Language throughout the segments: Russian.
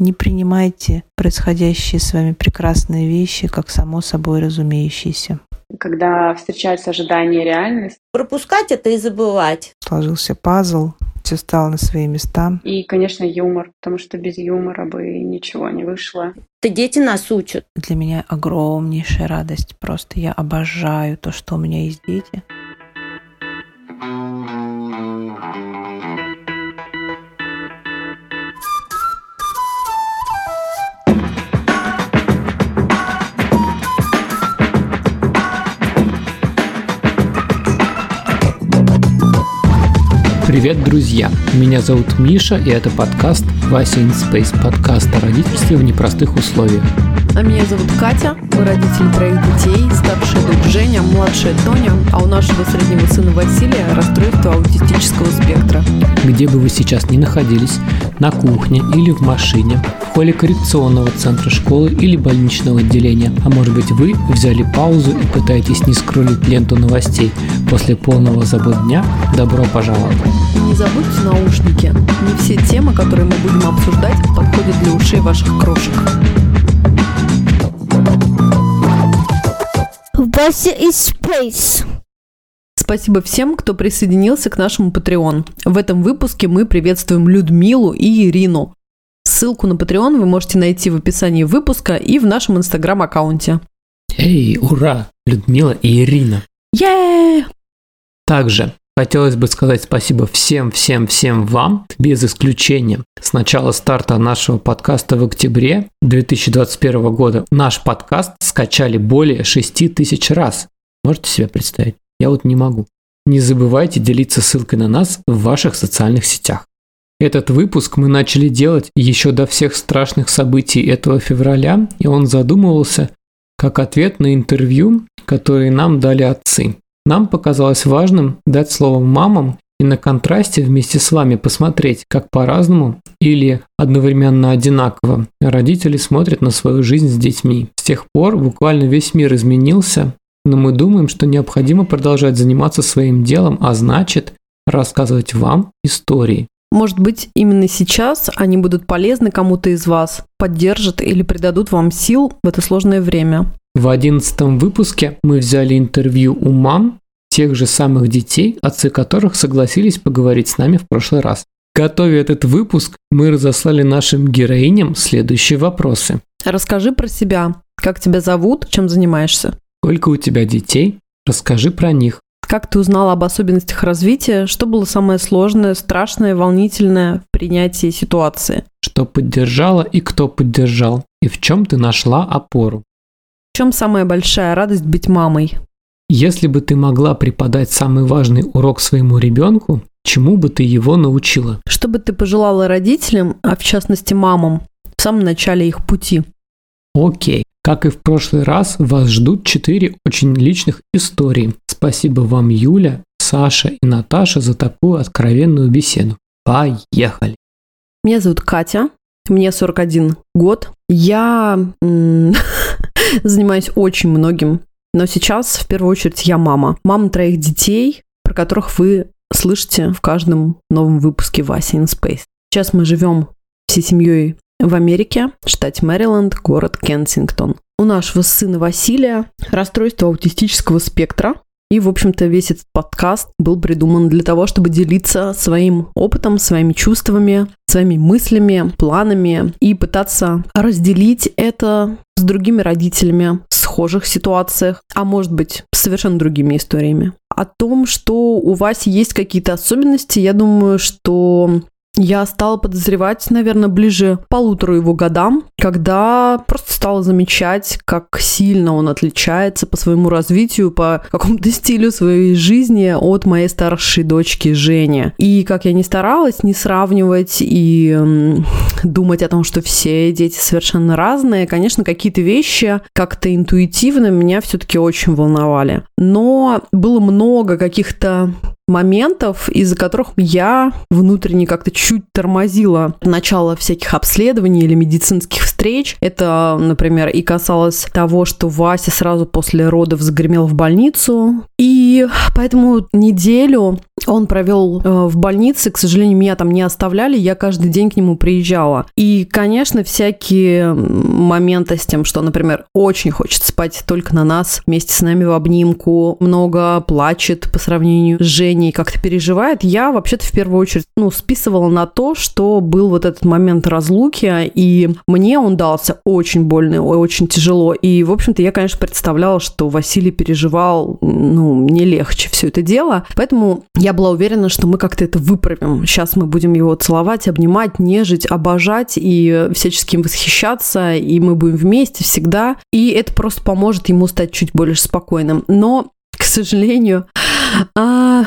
Не принимайте происходящие с вами прекрасные вещи как само собой разумеющиеся. Когда встречаются ожидания и реальность. Пропускать это и забывать. Сложился пазл, все стало на свои места. И, конечно, юмор, потому что без юмора бы ничего не вышло. Это дети нас учат. Для меня огромнейшая радость. Просто я обожаю то, что у меня есть дети. Привет, друзья! Меня зовут Миша, и это подкаст «Вася in Space», подкаст о родительстве в непростых условиях. А меня зовут Катя, мы родители троих детей, старшая дочь Женя, младшая Тоня, а у нашего среднего сына Василия расстройство аутистического спектра. Где бы вы сейчас ни находились, на кухне или в машине, в холле коррекционного центра школы или больничного отделения, а может быть вы взяли паузу и пытаетесь не скроллить ленту новостей после полного забот дня, добро пожаловать. И не забудьте наушники. Не все темы, которые мы будем обсуждать, подходят для ушей ваших крошек. Вася из Space. Спасибо всем, кто присоединился к нашему Patreon. В этом выпуске мы приветствуем Людмилу и Ирину. Ссылку на Patreon вы можете найти в описании выпуска и в нашем инстаграм-аккаунте. Эй, ура! Людмила и Ирина. Е! Также Хотелось бы сказать спасибо всем-всем-всем вам, без исключения. С начала старта нашего подкаста в октябре 2021 года наш подкаст скачали более 6 тысяч раз. Можете себе представить? Я вот не могу. Не забывайте делиться ссылкой на нас в ваших социальных сетях. Этот выпуск мы начали делать еще до всех страшных событий этого февраля, и он задумывался как ответ на интервью, которые нам дали отцы. Нам показалось важным дать слово мамам и на контрасте вместе с вами посмотреть, как по-разному или одновременно одинаково родители смотрят на свою жизнь с детьми. С тех пор буквально весь мир изменился, но мы думаем, что необходимо продолжать заниматься своим делом, а значит рассказывать вам истории. Может быть, именно сейчас они будут полезны кому-то из вас, поддержат или придадут вам сил в это сложное время. В одиннадцатом выпуске мы взяли интервью у мам тех же самых детей, отцы которых согласились поговорить с нами в прошлый раз. Готовя этот выпуск, мы разослали нашим героиням следующие вопросы. Расскажи про себя. Как тебя зовут? Чем занимаешься? Сколько у тебя детей? Расскажи про них. Как ты узнала об особенностях развития? Что было самое сложное, страшное, волнительное в принятии ситуации? Что поддержала и кто поддержал? И в чем ты нашла опору? Чем самая большая радость быть мамой? Если бы ты могла преподать самый важный урок своему ребенку, чему бы ты его научила? Что бы ты пожелала родителям, а в частности мамам, в самом начале их пути? Окей. Как и в прошлый раз, вас ждут четыре очень личных истории. Спасибо вам, Юля, Саша и Наташа, за такую откровенную беседу. Поехали! Меня зовут Катя, мне 41 год. Я занимаюсь очень многим. Но сейчас, в первую очередь, я мама. Мама троих детей, про которых вы слышите в каждом новом выпуске Вася in Space. Сейчас мы живем всей семьей в Америке, штате Мэриленд, город Кенсингтон. У нашего сына Василия расстройство аутистического спектра. И, в общем-то, весь этот подкаст был придуман для того, чтобы делиться своим опытом, своими чувствами, своими мыслями, планами и пытаться разделить это с другими родителями в схожих ситуациях, а может быть, совершенно другими историями. О том, что у Васи есть какие-то особенности, я думаю, что я стала подозревать, наверное, ближе к полутору его годам, когда просто стала замечать, как сильно он отличается по своему развитию, по какому-то стилю своей жизни от моей старшей дочки Жени. И как я не старалась не сравнивать и думать о том, что все дети совершенно разные, конечно, какие-то вещи как-то интуитивно меня все-таки очень волновали. Но было много каких-то моментов, из-за которых я внутренне как-то чуть тормозила начало всяких обследований или медицинских встреч. Это, например, и касалось того, что Вася сразу после родов загремел в больницу. И поэтому неделю он провел э, в больнице, к сожалению, меня там не оставляли, я каждый день к нему приезжала. И, конечно, всякие моменты с тем, что, например, очень хочет спать только на нас, вместе с нами в обнимку, много плачет по сравнению с Женей, как-то переживает, я вообще-то в первую очередь, ну, списывала на то, что был вот этот момент разлуки, и мне он дался очень больно, очень тяжело. И, в общем-то, я, конечно, представляла, что Василий переживал, ну, не легче все это дело. Поэтому я была уверена, что мы как-то это выправим. Сейчас мы будем его целовать, обнимать, нежить, обожать и всячески им восхищаться, и мы будем вместе всегда. И это просто поможет ему стать чуть более спокойным. Но, к сожалению, а,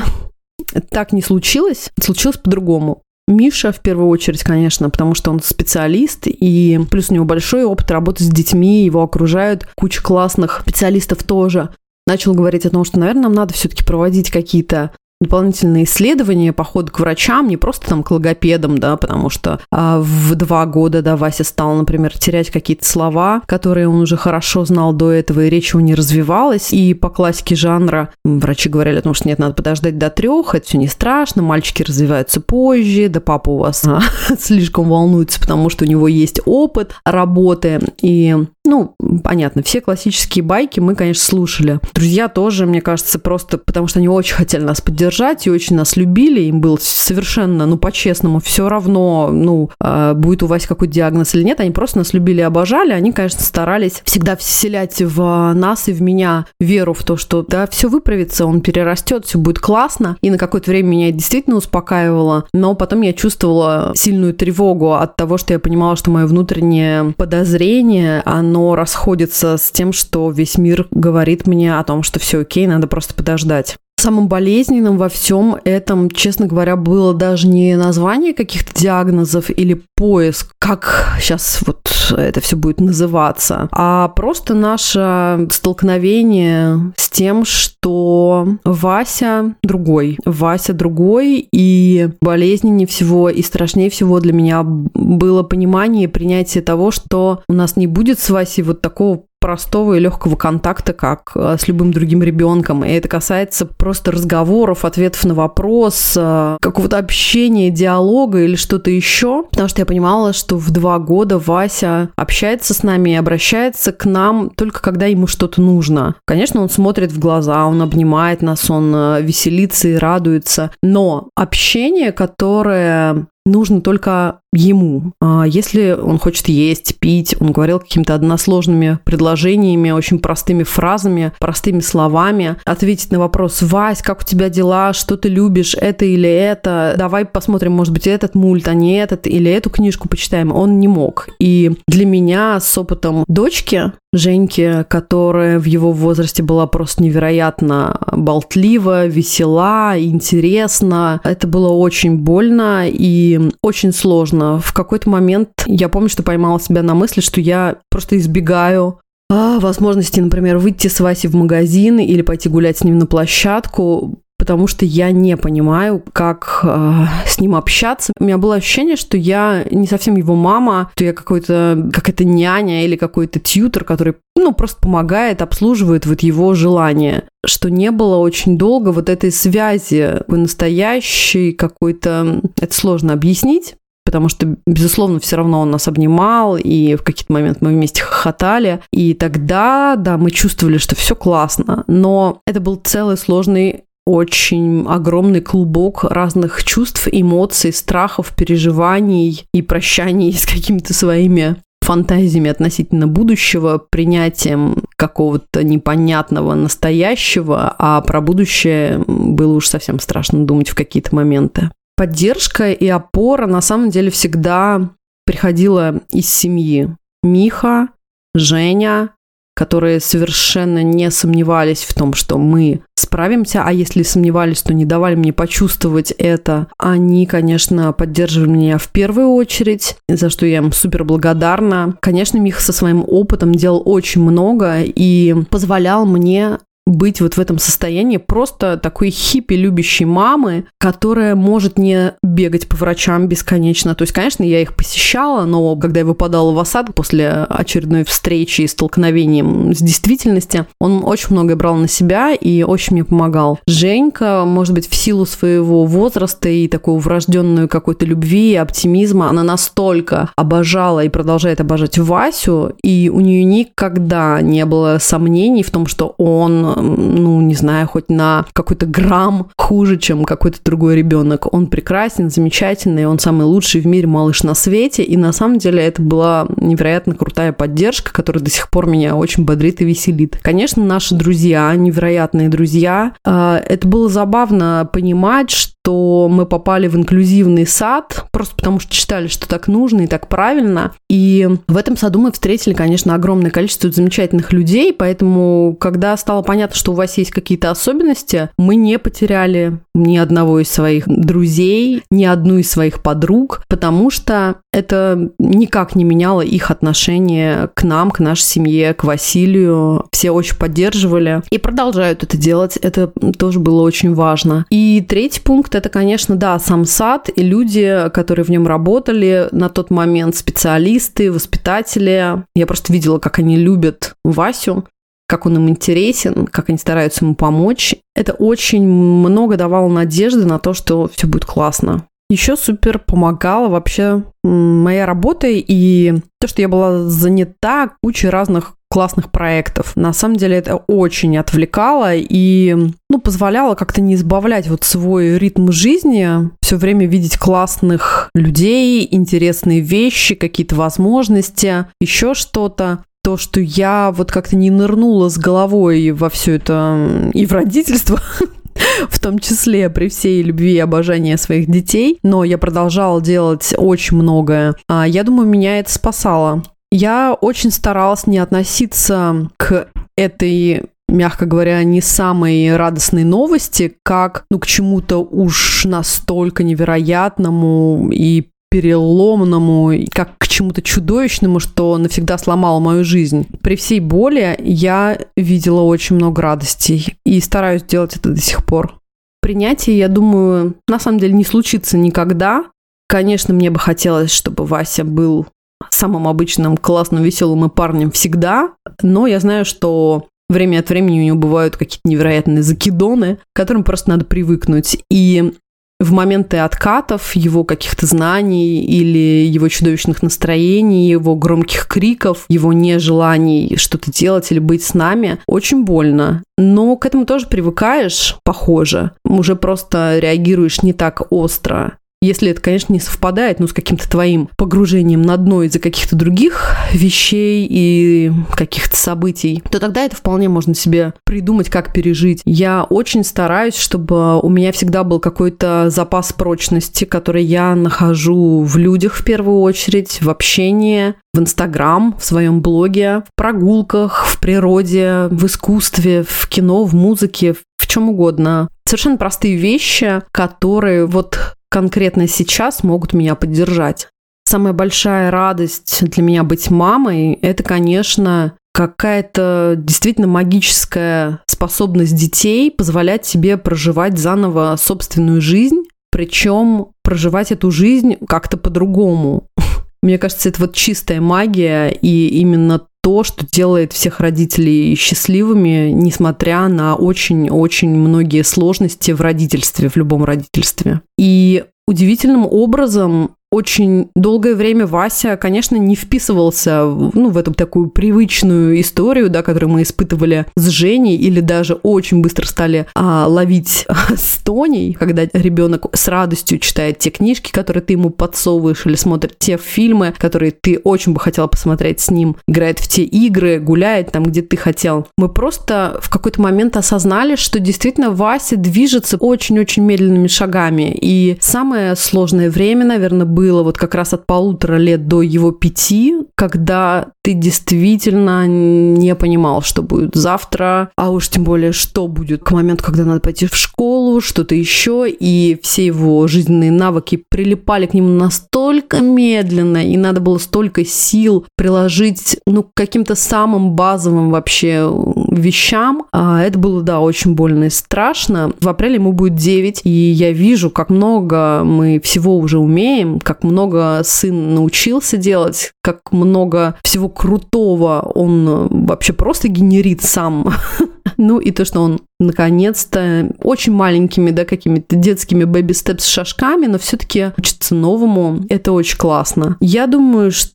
так не случилось. Случилось по-другому. Миша в первую очередь, конечно, потому что он специалист, и плюс у него большой опыт работы с детьми, его окружают куча классных специалистов тоже. Начал говорить о том, что, наверное, нам надо все-таки проводить какие-то дополнительные исследования, поход к врачам, не просто там к логопедам, да, потому что а, в два года, да, Вася стал, например, терять какие-то слова, которые он уже хорошо знал до этого, и речь его не развивалась. И по классике жанра врачи говорили о том, что нет, надо подождать до трех, это все не страшно, мальчики развиваются позже, да папа у вас а, слишком волнуется, потому что у него есть опыт работы, и ну, понятно, все классические байки мы, конечно, слушали. Друзья тоже, мне кажется, просто потому что они очень хотели нас поддержать и очень нас любили. Им было совершенно, ну, по-честному, все равно, ну, э, будет у вас какой-то диагноз или нет. Они просто нас любили и обожали. Они, конечно, старались всегда вселять в нас и в меня веру в то, что да, все выправится, он перерастет, все будет классно. И на какое-то время меня действительно успокаивало. Но потом я чувствовала сильную тревогу от того, что я понимала, что мое внутреннее подозрение, оно оно расходится с тем, что весь мир говорит мне о том, что все окей, надо просто подождать. Самым болезненным во всем этом, честно говоря, было даже не название каких-то диагнозов или поиск, как сейчас вот это все будет называться, а просто наше столкновение с тем, что Вася другой. Вася другой, и болезненнее всего и страшнее всего для меня было понимание и принятие того, что у нас не будет с Васей вот такого простого и легкого контакта, как э, с любым другим ребенком. И это касается просто разговоров, ответов на вопрос, э, какого-то общения, диалога или что-то еще. Потому что я понимала, что в два года Вася общается с нами и обращается к нам только когда ему что-то нужно. Конечно, он смотрит в глаза, он обнимает нас, он э, веселится и радуется. Но общение, которое нужно только ему. А если он хочет есть, пить, он говорил какими-то односложными предложениями, очень простыми фразами, простыми словами, ответить на вопрос «Вась, как у тебя дела? Что ты любишь? Это или это? Давай посмотрим, может быть, этот мульт, а не этот, или эту книжку почитаем». Он не мог. И для меня с опытом дочки Женьки, которая в его возрасте была просто невероятно болтлива, весела, интересна. Это было очень больно и очень сложно. В какой-то момент я помню, что поймала себя на мысли, что я просто избегаю а, возможности, например, выйти с Васей в магазин или пойти гулять с ним на площадку, потому что я не понимаю, как э, с ним общаться. У меня было ощущение, что я не совсем его мама, что я какой-то, как это няня или какой-то тьютер, который, ну, просто помогает, обслуживает вот его желания. Что не было очень долго вот этой связи настоящей какой-то... Это сложно объяснить, потому что, безусловно, все равно он нас обнимал, и в какие-то моменты мы вместе хохотали. И тогда, да, мы чувствовали, что все классно. Но это был целый сложный очень огромный клубок разных чувств, эмоций, страхов, переживаний и прощаний с какими-то своими фантазиями относительно будущего, принятием какого-то непонятного настоящего, а про будущее было уж совсем страшно думать в какие-то моменты. Поддержка и опора на самом деле всегда приходила из семьи. Миха, Женя, которые совершенно не сомневались в том, что мы справимся, а если сомневались, то не давали мне почувствовать это. Они, конечно, поддерживали меня в первую очередь, за что я им супер благодарна. Конечно, Миха со своим опытом делал очень много и позволял мне быть вот в этом состоянии просто такой хиппи любящей мамы, которая может не бегать по врачам бесконечно. То есть, конечно, я их посещала, но когда я выпадала в осадок после очередной встречи и столкновением с действительностью, он очень многое брал на себя и очень мне помогал. Женька, может быть, в силу своего возраста и такого врожденную какой-то любви и оптимизма, она настолько обожала и продолжает обожать Васю, и у нее никогда не было сомнений в том, что он ну, не знаю, хоть на какой-то грамм хуже, чем какой-то другой ребенок. Он прекрасен, замечательный, он самый лучший в мире малыш на свете. И на самом деле это была невероятно крутая поддержка, которая до сих пор меня очень бодрит и веселит. Конечно, наши друзья, невероятные друзья. А, это было забавно понимать, что мы попали в инклюзивный сад, просто потому что считали, что так нужно и так правильно. И в этом саду мы встретили, конечно, огромное количество замечательных людей, поэтому, когда стало понятно, понятно, что у вас есть какие-то особенности. Мы не потеряли ни одного из своих друзей, ни одну из своих подруг, потому что это никак не меняло их отношение к нам, к нашей семье, к Василию. Все очень поддерживали и продолжают это делать. Это тоже было очень важно. И третий пункт – это, конечно, да, сам сад и люди, которые в нем работали на тот момент, специалисты, воспитатели. Я просто видела, как они любят Васю, как он им интересен, как они стараются ему помочь. Это очень много давало надежды на то, что все будет классно. Еще супер помогала вообще моя работа и то, что я была занята кучей разных классных проектов. На самом деле это очень отвлекало и ну, позволяло как-то не избавлять вот свой ритм жизни, все время видеть классных людей, интересные вещи, какие-то возможности, еще что-то то, что я вот как-то не нырнула с головой во все это и в родительство, в том числе при всей любви и обожании своих детей, но я продолжала делать очень многое. А я думаю, меня это спасало. Я очень старалась не относиться к этой мягко говоря, не самой радостной новости, как ну, к чему-то уж настолько невероятному и переломному, как к чему-то чудовищному, что навсегда сломало мою жизнь. При всей боли я видела очень много радостей и стараюсь делать это до сих пор. Принятие, я думаю, на самом деле не случится никогда. Конечно, мне бы хотелось, чтобы Вася был самым обычным, классным, веселым и парнем всегда, но я знаю, что время от времени у него бывают какие-то невероятные закидоны, к которым просто надо привыкнуть. И в моменты откатов его каких-то знаний или его чудовищных настроений, его громких криков, его нежеланий что-то делать или быть с нами, очень больно. Но к этому тоже привыкаешь, похоже. Уже просто реагируешь не так остро. Если это, конечно, не совпадает, ну, с каким-то твоим погружением на дно из-за каких-то других вещей и каких-то событий, то тогда это вполне можно себе придумать, как пережить. Я очень стараюсь, чтобы у меня всегда был какой-то запас прочности, который я нахожу в людях в первую очередь, в общении, в Инстаграм, в своем блоге, в прогулках, в природе, в искусстве, в кино, в музыке, в чем угодно. Совершенно простые вещи, которые вот конкретно сейчас могут меня поддержать. Самая большая радость для меня быть мамой – это, конечно, какая-то действительно магическая способность детей позволять себе проживать заново собственную жизнь, причем проживать эту жизнь как-то по-другому. Мне кажется, это вот чистая магия, и именно то, что делает всех родителей счастливыми, несмотря на очень-очень многие сложности в родительстве, в любом родительстве. И удивительным образом очень долгое время Вася, конечно, не вписывался ну, в эту такую привычную историю, да, которую мы испытывали с Женей, или даже очень быстро стали а, ловить с Тоней, когда ребенок с радостью читает те книжки, которые ты ему подсовываешь, или смотрит те фильмы, которые ты очень бы хотела посмотреть с ним, играет в те игры, гуляет там, где ты хотел. Мы просто в какой-то момент осознали, что действительно Вася движется очень-очень медленными шагами. И самое сложное время, наверное, было было вот как раз от полутора лет до его пяти, когда ты действительно не понимал, что будет завтра, а уж тем более, что будет к моменту, когда надо пойти в школу, что-то еще, и все его жизненные навыки прилипали к нему настолько медленно, и надо было столько сил приложить, ну, к каким-то самым базовым вообще вещам. А это было, да, очень больно и страшно. В апреле ему будет 9, и я вижу, как много мы всего уже умеем, как много сын научился делать, как много всего крутого он вообще просто генерит сам. Ну и то, что он наконец-то очень маленькими, да, какими-то детскими бэби-степс шажками, но все-таки учится новому. Это очень классно. Я думаю, что,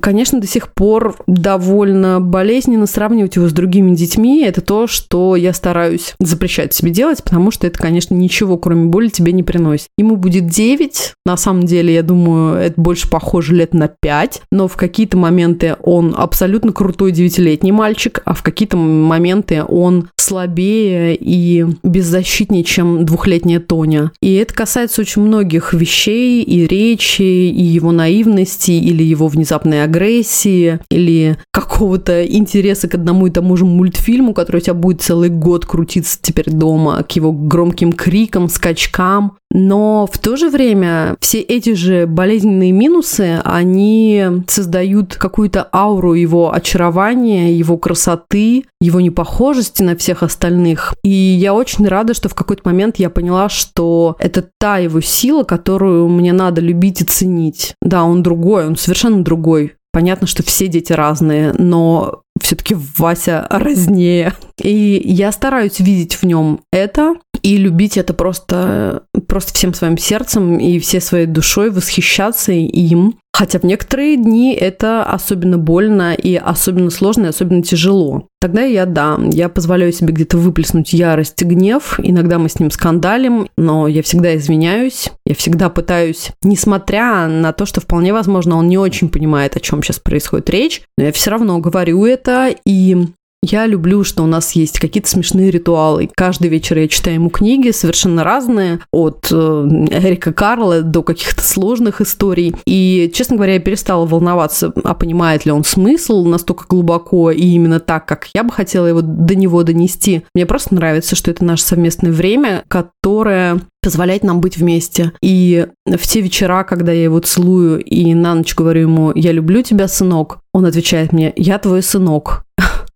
конечно, до сих пор довольно болезненно сравнивать его с другими детьми. Это то, что я стараюсь запрещать себе делать, потому что это, конечно, ничего, кроме боли, тебе не приносит. Ему будет 9. На самом деле, я думаю, это больше похоже лет на 5. Но в какие-то моменты он абсолютно крутой девятилетний мальчик, а в какие-то моменты он слабее и беззащитнее, чем двухлетняя Тоня. И это касается очень многих вещей, и речи, и его наивности, или его внезапной агрессии, или какого-то интереса к одному и тому же мультфильму, который у тебя будет целый год крутиться теперь дома, к его громким крикам, скачкам. Но в то же время все эти же болезненные минусы, они создают какую-то ауру его очарования, его красоты, его непохожести на всех остальных. И я очень рада, что в какой-то момент я поняла, что это та его сила, которую мне надо любить и ценить. Да, он другой, он совершенно другой. Понятно, что все дети разные, но все-таки Вася разнее. И я стараюсь видеть в нем это и любить это просто, просто всем своим сердцем и всей своей душой, восхищаться им. Хотя в некоторые дни это особенно больно и особенно сложно и особенно тяжело. Тогда я, да, я позволяю себе где-то выплеснуть ярость и гнев. Иногда мы с ним скандалим, но я всегда извиняюсь. Я всегда пытаюсь, несмотря на то, что вполне возможно он не очень понимает, о чем сейчас происходит речь, но я все равно говорю это и я люблю, что у нас есть какие-то смешные ритуалы. Каждый вечер я читаю ему книги совершенно разные, от э, Эрика Карла до каких-то сложных историй. И, честно говоря, я перестала волноваться, а понимает ли он смысл настолько глубоко и именно так, как я бы хотела его до него донести. Мне просто нравится, что это наше совместное время, которое позволяет нам быть вместе. И в те вечера, когда я его целую и на ночь говорю ему «Я люблю тебя, сынок», он отвечает мне «Я твой сынок».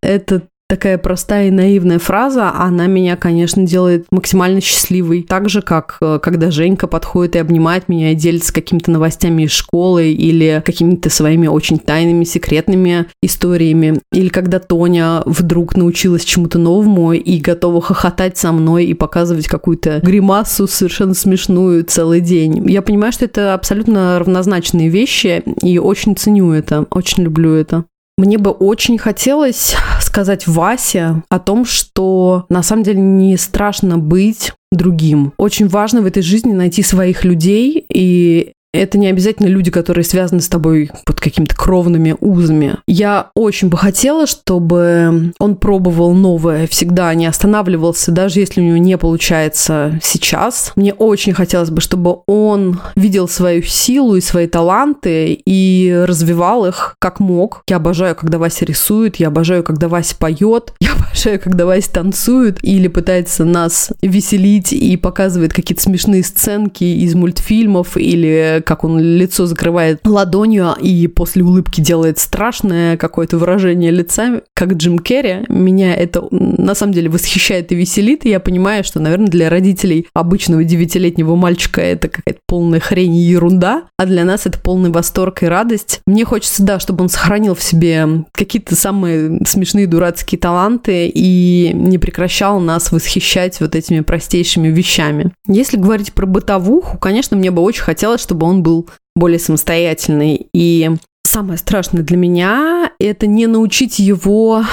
Это такая простая и наивная фраза, она меня, конечно, делает максимально счастливой. Так же, как э, когда Женька подходит и обнимает меня и делится какими-то новостями из школы или какими-то своими очень тайными, секретными историями. Или когда Тоня вдруг научилась чему-то новому и готова хохотать со мной и показывать какую-то гримасу совершенно смешную целый день. Я понимаю, что это абсолютно равнозначные вещи и очень ценю это, очень люблю это. Мне бы очень хотелось сказать Васе о том, что на самом деле не страшно быть другим. Очень важно в этой жизни найти своих людей, и это не обязательно люди, которые связаны с тобой под какими-то кровными узами. Я очень бы хотела, чтобы он пробовал новое всегда, не останавливался, даже если у него не получается сейчас. Мне очень хотелось бы, чтобы он видел свою силу и свои таланты и развивал их как мог. Я обожаю, когда Вася рисует, я обожаю, когда Вася поет, я обожаю, когда Вася танцует или пытается нас веселить и показывает какие-то смешные сценки из мультфильмов или как он лицо закрывает ладонью и после улыбки делает страшное какое-то выражение лица, как Джим Керри. Меня это на самом деле восхищает и веселит, и я понимаю, что, наверное, для родителей обычного девятилетнего мальчика это какая-то полная хрень и ерунда, а для нас это полный восторг и радость. Мне хочется, да, чтобы он сохранил в себе какие-то самые смешные дурацкие таланты и не прекращал нас восхищать вот этими простейшими вещами. Если говорить про бытовуху, конечно, мне бы очень хотелось, чтобы он был более самостоятельный. И самое страшное для меня – это не научить его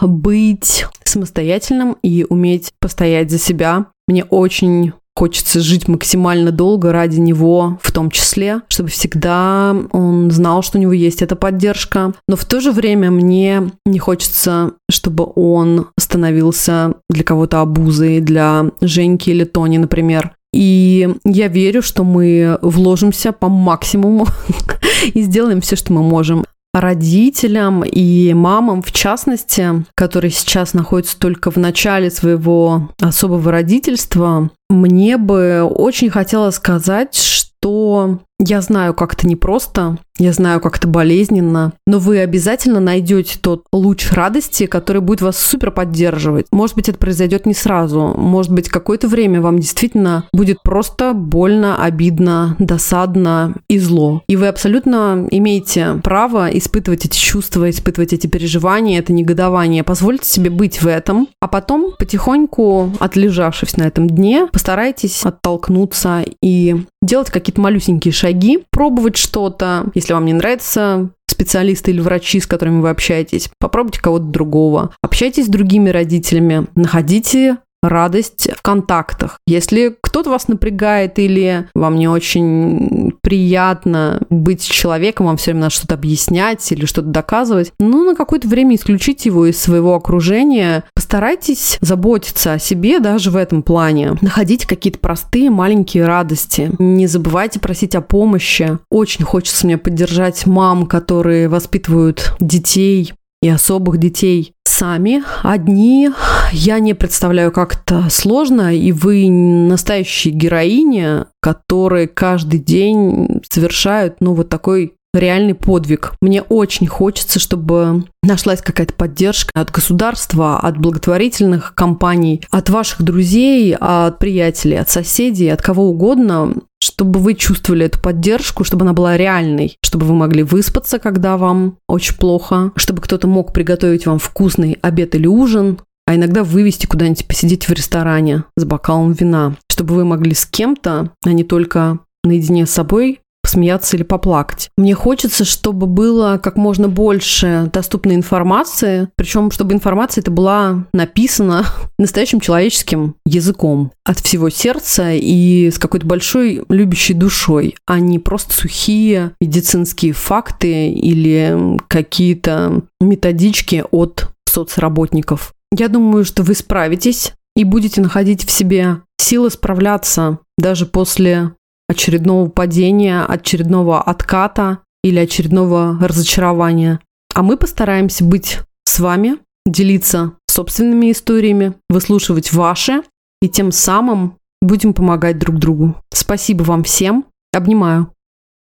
быть самостоятельным и уметь постоять за себя. Мне очень хочется жить максимально долго ради него, в том числе, чтобы всегда он знал, что у него есть эта поддержка. Но в то же время мне не хочется, чтобы он становился для кого-то обузой, для Женьки или Тони, например. И я верю, что мы вложимся по максимуму и сделаем все, что мы можем. Родителям и мамам, в частности, которые сейчас находятся только в начале своего особого родительства, мне бы очень хотелось сказать, что Я знаю, как это непросто, я знаю, как это болезненно, но вы обязательно найдете тот луч радости, который будет вас супер поддерживать. Может быть, это произойдет не сразу, может быть, какое-то время вам действительно будет просто больно, обидно, досадно и зло. И вы абсолютно имеете право испытывать эти чувства, испытывать эти переживания, это негодование. Позвольте себе быть в этом, а потом потихоньку, отлежавшись на этом дне, постарайтесь оттолкнуться и делать какие-то малюсенькие шаги, пробовать что-то. Если вам не нравится специалисты или врачи, с которыми вы общаетесь, попробуйте кого-то другого. Общайтесь с другими родителями, находите радость в контактах. Если кто-то вас напрягает или вам не очень приятно быть человеком, вам все время надо что-то объяснять или что-то доказывать, ну, на какое-то время исключите его из своего окружения. Постарайтесь заботиться о себе даже в этом плане. Находите какие-то простые маленькие радости. Не забывайте просить о помощи. Очень хочется мне поддержать мам, которые воспитывают детей и особых детей сами, одни. Я не представляю, как это сложно, и вы настоящие героини, которые каждый день совершают, ну, вот такой реальный подвиг. Мне очень хочется, чтобы нашлась какая-то поддержка от государства, от благотворительных компаний, от ваших друзей, от приятелей, от соседей, от кого угодно, чтобы вы чувствовали эту поддержку, чтобы она была реальной, чтобы вы могли выспаться, когда вам очень плохо, чтобы кто-то мог приготовить вам вкусный обед или ужин, а иногда вывести куда-нибудь посидеть в ресторане с бокалом вина, чтобы вы могли с кем-то, а не только наедине с собой посмеяться или поплакать. Мне хочется, чтобы было как можно больше доступной информации, причем чтобы информация это была написана настоящим человеческим языком от всего сердца и с какой-то большой любящей душой, а не просто сухие медицинские факты или какие-то методички от соцработников. Я думаю, что вы справитесь и будете находить в себе силы справляться даже после очередного падения, очередного отката или очередного разочарования. А мы постараемся быть с вами, делиться собственными историями, выслушивать ваши, и тем самым будем помогать друг другу. Спасибо вам всем. Обнимаю.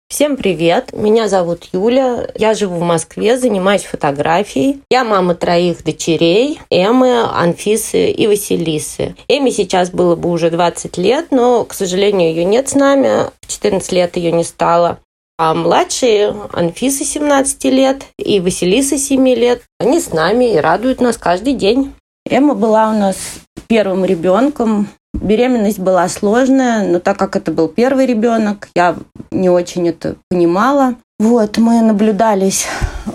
Всем привет, меня зовут Юля, я живу в Москве, занимаюсь фотографией. Я мама троих дочерей, Эммы, Анфисы и Василисы. Эми сейчас было бы уже 20 лет, но, к сожалению, ее нет с нами. В 14 лет ее не стало. А младшие, Анфиса 17 лет и Василиса 7 лет, они с нами и радуют нас каждый день. Эмма была у нас первым ребенком. Беременность была сложная, но так как это был первый ребенок, я не очень это понимала. Вот, мы наблюдались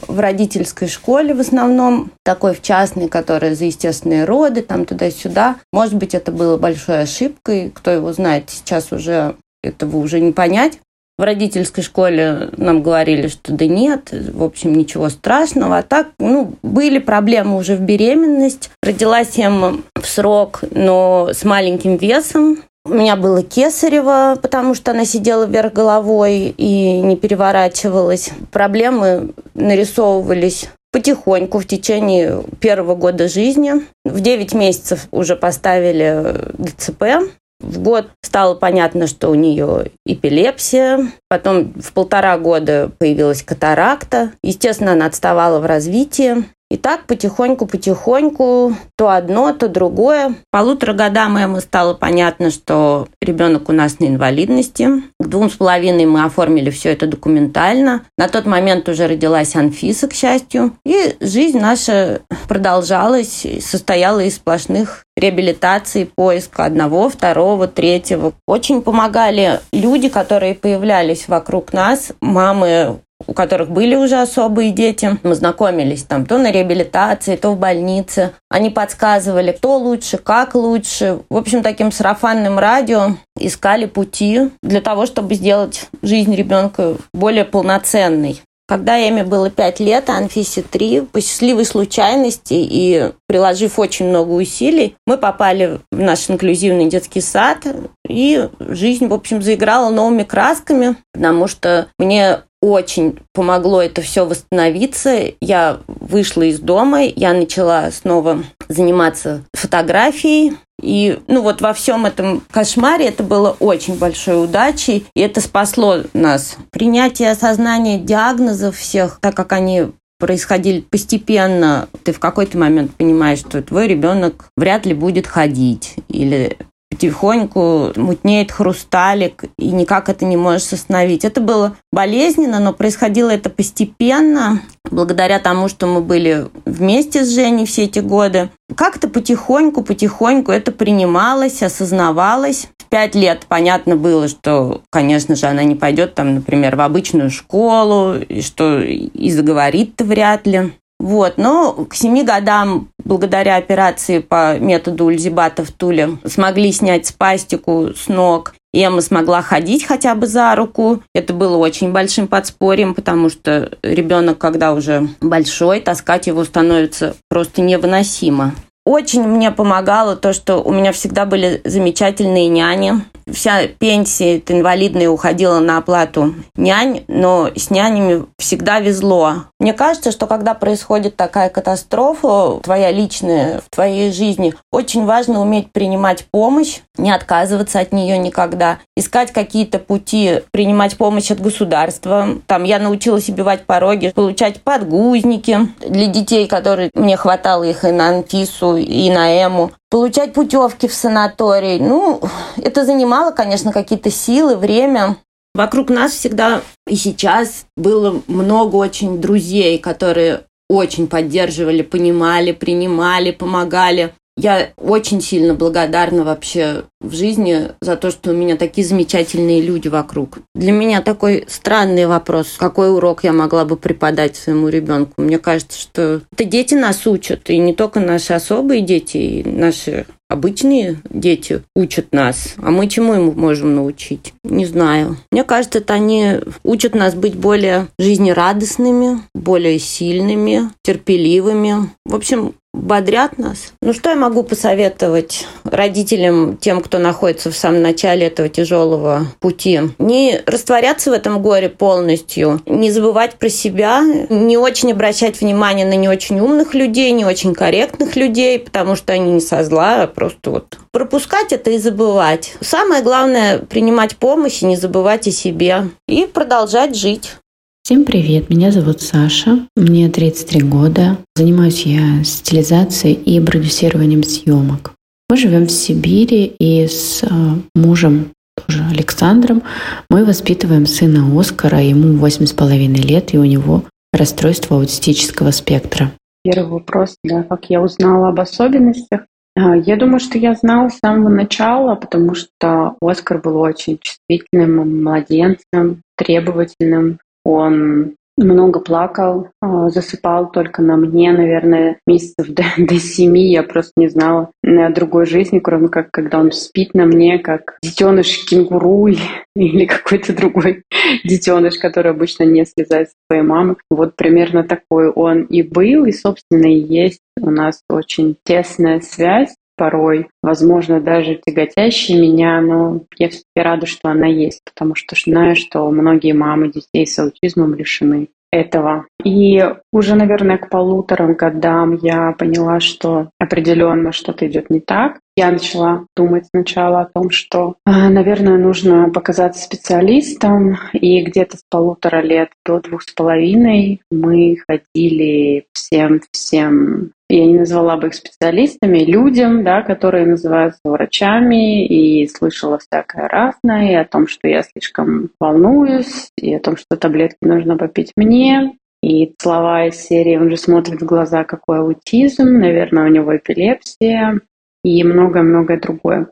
в родительской школе в основном, такой в частной, которая за естественные роды, там туда-сюда. Может быть, это было большой ошибкой, кто его знает, сейчас уже этого уже не понять. В родительской школе нам говорили, что да нет, в общем, ничего страшного. А так, ну, были проблемы уже в беременность. Родилась я в срок, но с маленьким весом. У меня было кесарево, потому что она сидела вверх головой и не переворачивалась. Проблемы нарисовывались потихоньку в течение первого года жизни. В 9 месяцев уже поставили ДЦП, в год стало понятно, что у нее эпилепсия. Потом в полтора года появилась катаракта. Естественно, она отставала в развитии. И так потихоньку-потихоньку то одно, то другое. Полутора годам ему стало понятно, что ребенок у нас на инвалидности. К двум с половиной мы оформили все это документально. На тот момент уже родилась Анфиса, к счастью. И жизнь наша продолжалась, состояла из сплошных реабилитаций, поиска одного, второго, третьего. Очень помогали люди, которые появлялись вокруг нас, мамы у которых были уже особые дети. Мы знакомились там то на реабилитации, то в больнице. Они подсказывали, кто лучше, как лучше. В общем, таким сарафанным радио искали пути для того, чтобы сделать жизнь ребенка более полноценной. Когда Эми было 5 лет, а Анфисе 3, по счастливой случайности и приложив очень много усилий, мы попали в наш инклюзивный детский сад, и жизнь, в общем, заиграла новыми красками, потому что мне очень помогло это все восстановиться. Я вышла из дома, я начала снова заниматься фотографией. И ну вот во всем этом кошмаре это было очень большой удачей, и это спасло нас. Принятие осознание диагнозов всех, так как они происходили постепенно. Ты в какой-то момент понимаешь, что твой ребенок вряд ли будет ходить или потихоньку мутнеет хрусталик, и никак это не можешь остановить. Это было болезненно, но происходило это постепенно, благодаря тому, что мы были вместе с Женей все эти годы. Как-то потихоньку, потихоньку это принималось, осознавалось. В пять лет понятно было, что, конечно же, она не пойдет там, например, в обычную школу, и что и заговорит-то вряд ли. Вот, но к семи годам, благодаря операции по методу Ульзибата в Туле, смогли снять спастику с ног. Эмма смогла ходить хотя бы за руку. Это было очень большим подспорьем, потому что ребенок, когда уже большой, таскать его становится просто невыносимо. Очень мне помогало то, что у меня всегда были замечательные няни. Вся пенсия инвалидная уходила на оплату нянь, но с нянями всегда везло. Мне кажется, что когда происходит такая катастрофа, твоя личная, в твоей жизни, очень важно уметь принимать помощь, не отказываться от нее никогда, искать какие-то пути, принимать помощь от государства. Там я научилась убивать пороги, получать подгузники для детей, которые мне хватало их и на Анфису, и на Эму получать путевки в санаторий. Ну, это занимало, конечно, какие-то силы, время. Вокруг нас всегда и сейчас было много очень друзей, которые очень поддерживали, понимали, принимали, помогали. Я очень сильно благодарна вообще в жизни за то, что у меня такие замечательные люди вокруг. Для меня такой странный вопрос, какой урок я могла бы преподать своему ребенку. Мне кажется, что это дети нас учат, и не только наши особые дети, и наши обычные дети учат нас, а мы чему ему можем научить? Не знаю. Мне кажется, это они учат нас быть более жизнерадостными, более сильными, терпеливыми. В общем, бодрят нас. Ну, что я могу посоветовать родителям, тем, кто находится в самом начале этого тяжелого пути? Не растворяться в этом горе полностью, не забывать про себя, не очень обращать внимание на не очень умных людей, не очень корректных людей, потому что они не со зла, а просто вот пропускать это и забывать. Самое главное – принимать помощь и не забывать о себе. И продолжать жить. Всем привет, меня зовут Саша, мне 33 года. Занимаюсь я стилизацией и продюсированием съемок. Мы живем в Сибири и с э, мужем, тоже Александром, мы воспитываем сына Оскара, ему восемь с половиной лет, и у него расстройство аутистического спектра. Первый вопрос, да, как я узнала об особенностях. А, я думаю, что я знала с самого начала, потому что Оскар был очень чувствительным младенцем, требовательным, он много плакал, а, засыпал только на мне, наверное, месяцев до, до семи. Я просто не знала другой жизни, кроме как когда он спит на мне, как детеныш кенгуру или какой-то другой детеныш, который обычно не слезает с своей мамы. Вот примерно такой он и был, и, собственно, и есть у нас очень тесная связь порой, возможно, даже тяготящая меня, но я все-таки рада, что она есть, потому что знаю, что многие мамы детей с аутизмом лишены этого. И уже, наверное, к полуторам годам я поняла, что определенно что-то идет не так. Я начала думать сначала о том, что, а, наверное, нужно показаться специалистом. И где-то с полутора лет до двух с половиной мы ходили всем-всем я не назвала бы их специалистами, людям, да, которые называются врачами, и слышала всякое разное, и о том, что я слишком волнуюсь, и о том, что таблетки нужно попить мне, и слова из серии «Он же смотрит в глаза, какой аутизм», наверное, у него эпилепсия, и многое-многое другое.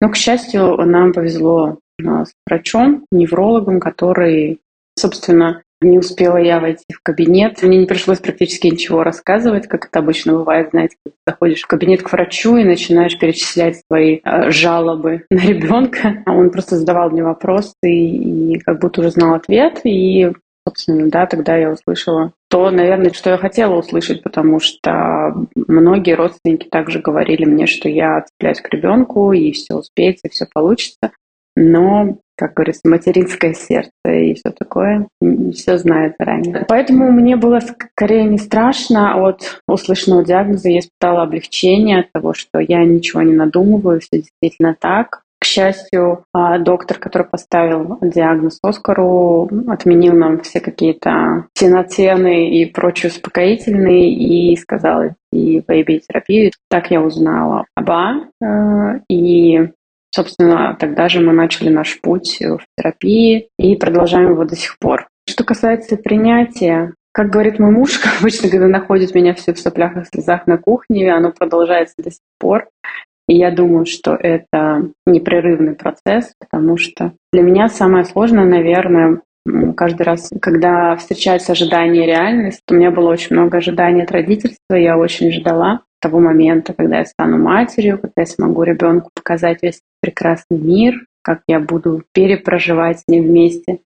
Но, к счастью, нам повезло с врачом, неврологом, который, собственно, не успела я войти в кабинет. Мне не пришлось практически ничего рассказывать, как это обычно бывает, знаете, ты заходишь в кабинет к врачу и начинаешь перечислять свои э, жалобы на ребенка. А он просто задавал мне вопросы и, и как будто уже знал ответ. И, собственно, да, тогда я услышала то, наверное, что я хотела услышать, потому что многие родственники также говорили мне, что я цепляюсь к ребенку, и все успеется, и все получится. Но как говорится, материнское сердце и все такое, все знает заранее. Поэтому мне было скорее не страшно от услышанного диагноза, я испытала облегчение от того, что я ничего не надумываю, все действительно так. К счастью, а, доктор, который поставил диагноз Оскару, отменил нам все какие-то синотены и прочие успокоительные и сказал идти в ABA-терапию. Так я узнала АБА. Э, и Собственно, тогда же мы начали наш путь в терапии и продолжаем его до сих пор. Что касается принятия, как говорит мой муж, обычно, когда находит меня все в соплях и слезах на кухне, оно продолжается до сих пор. И я думаю, что это непрерывный процесс, потому что для меня самое сложное, наверное, каждый раз, когда встречаются ожидания и реальность, у меня было очень много ожиданий от родительства, я очень ждала того момента, когда я стану матерью, когда я смогу ребенку показать весь прекрасный мир, как я буду перепроживать с ним вместе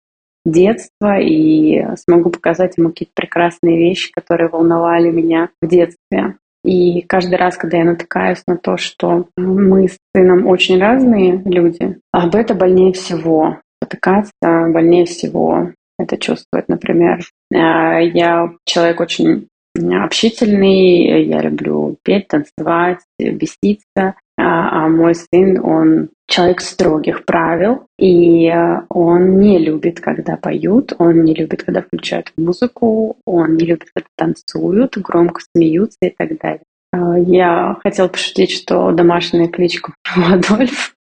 детство и смогу показать ему какие-то прекрасные вещи, которые волновали меня в детстве. И каждый раз, когда я натыкаюсь на то, что мы с сыном очень разные люди, об это больнее всего. Потыкаться больнее всего это чувствовать. Например, э, я человек очень общительный, я люблю петь, танцевать, беситься. А, а мой сын, он человек строгих правил, и он не любит, когда поют, он не любит, когда включают музыку, он не любит, когда танцуют, громко смеются и так далее. А, я хотела пошутить, что домашняя кличка Адольф,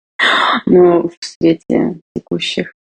но в свете текущих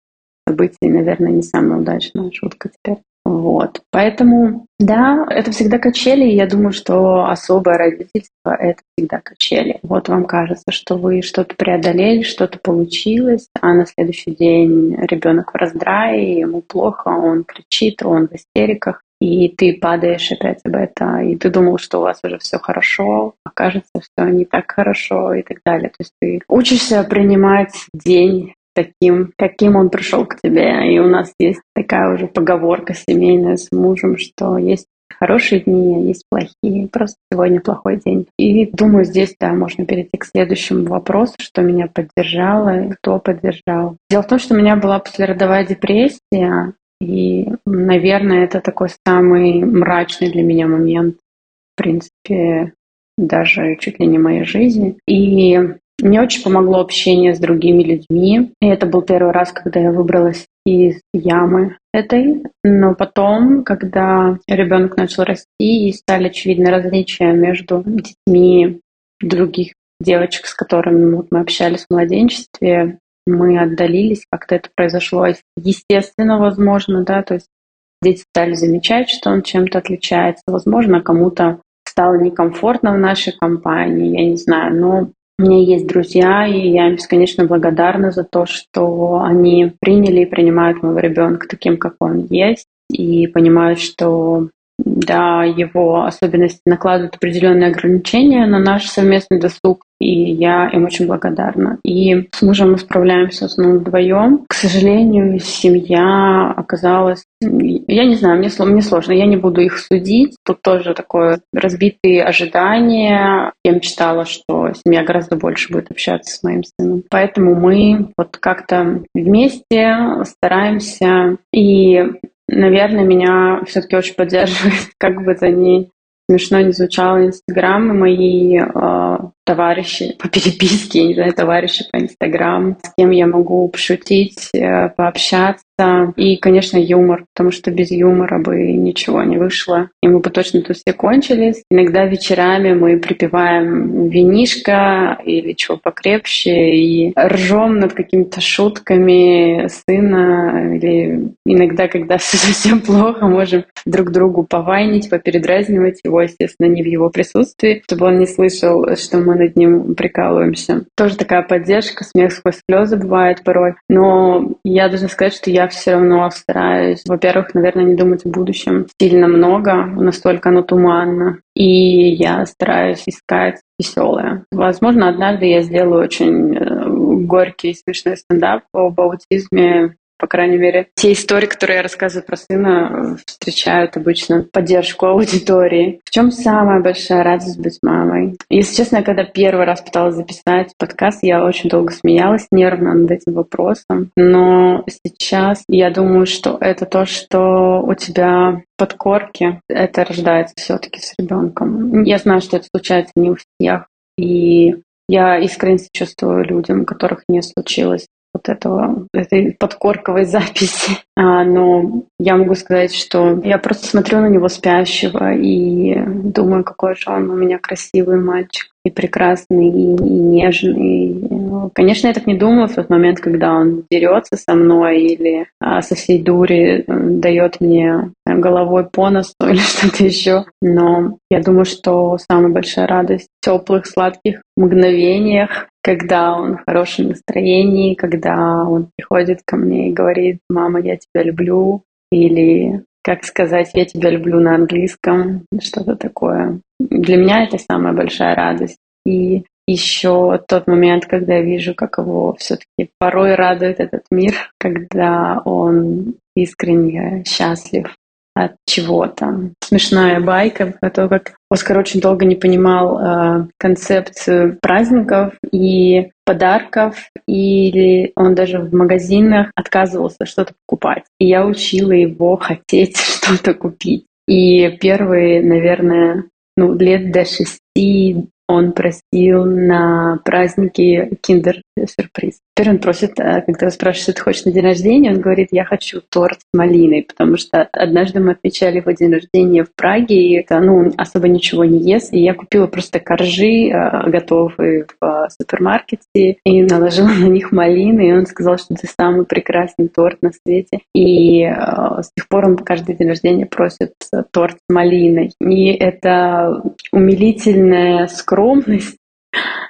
событий, наверное, не самая удачная шутка теперь. Вот. Поэтому, да, это всегда качели, я думаю, что особое родительство — это всегда качели. Вот вам кажется, что вы что-то преодолели, что-то получилось, а на следующий день ребенок в раздрае, ему плохо, он кричит, он в истериках, и ты падаешь опять об это, и ты думал, что у вас уже все хорошо, окажется, что не так хорошо и так далее. То есть ты учишься принимать день таким, каким он пришел к тебе. И у нас есть такая уже поговорка семейная с мужем, что есть хорошие дни, а есть плохие. Просто сегодня плохой день. И думаю, здесь, да, можно перейти к следующему вопросу, что меня поддержало и кто поддержал. Дело в том, что у меня была послеродовая депрессия, и, наверное, это такой самый мрачный для меня момент, в принципе, даже чуть ли не моей жизни. И мне очень помогло общение с другими людьми. И это был первый раз, когда я выбралась из ямы этой. Но потом, когда ребенок начал расти и стали очевидны различия между детьми других девочек, с которыми мы общались в младенчестве, мы отдалились, как-то это произошло естественно, возможно, да, то есть дети стали замечать, что он чем-то отличается. Возможно, кому-то стало некомфортно в нашей компании, я не знаю, но у меня есть друзья, и я им бесконечно благодарна за то, что они приняли и принимают моего ребенка таким, как он есть, и понимают, что да, его особенности накладывают определенные ограничения на наш совместный досуг, и я им очень благодарна. И с мужем мы справляемся в основном вдвоем. К сожалению, семья оказалась... Я не знаю, мне, мне сложно, я не буду их судить. Тут тоже такое разбитые ожидания. Я мечтала, что семья гораздо больше будет общаться с моим сыном. Поэтому мы вот как-то вместе стараемся. И наверное, меня все-таки очень поддерживает, как бы то ни смешно не звучало, Инстаграм и мои э, товарищи по переписке, я не знаю, товарищи по Инстаграм, с кем я могу пошутить, э, пообщаться. И, конечно, юмор, потому что без юмора бы ничего не вышло. И мы бы точно тут все кончились. Иногда вечерами мы припеваем винишко или чего покрепче и ржем над какими-то шутками сына. Или иногда, когда все совсем плохо, можем друг другу повайнить, попередразнивать его, естественно, не в его присутствии, чтобы он не слышал, что мы над ним прикалываемся. Тоже такая поддержка, смех сквозь слезы бывает порой. Но я должна сказать, что я все равно стараюсь, во-первых, наверное, не думать о будущем сильно много, настолько оно туманно. И я стараюсь искать веселое. Возможно, однажды я сделаю очень э, горький смешной стендап об аутизме По крайней мере, те истории, которые я рассказываю про сына, встречают обычно поддержку аудитории. В чем самая большая радость быть мамой? Если честно, когда первый раз пыталась записать подкаст, я очень долго смеялась нервно над этим вопросом. Но сейчас я думаю, что это то, что у тебя подкорке, это рождается все-таки с ребенком. Я знаю, что это случается не у всех. И я искренне чувствую людям, у которых не случилось вот этого, этой подкорковой записи. А, но я могу сказать, что я просто смотрю на него спящего и думаю, какой же он у меня красивый мальчик и прекрасный, и, и нежный. Конечно, я так не думала в тот момент, когда он дерется со мной или а, со всей дури дает мне головой по носу или что-то еще. Но я думаю, что самая большая радость в теплых, сладких мгновениях, когда он в хорошем настроении, когда он приходит ко мне и говорит, мама, я тебя люблю, или как сказать, я тебя люблю на английском, что-то такое. Для меня это самая большая радость. И еще тот момент, когда я вижу, как его все-таки порой радует этот мир, когда он искренне счастлив от чего-то. Смешная байка про то, как Оскар очень долго не понимал э, концепцию праздников и подарков, или он даже в магазинах отказывался что-то покупать. И я учила его хотеть что-то купить. И первые, наверное, ну, лет до шести он просил на празднике киндер-сюрприз. Теперь он просит, э, когда спрашивают, что ты хочешь на день рождения, он говорит, я хочу торт с малиной, потому что однажды мы отмечали его день рождения в Праге, и это, ну, он особо ничего не ест, и я купила просто коржи э, готовые в супермаркете и наложила на них малины, и он сказал, что это самый прекрасный торт на свете. И э, с тех пор он каждый день рождения просит торт с малиной. И это умилительная скромность,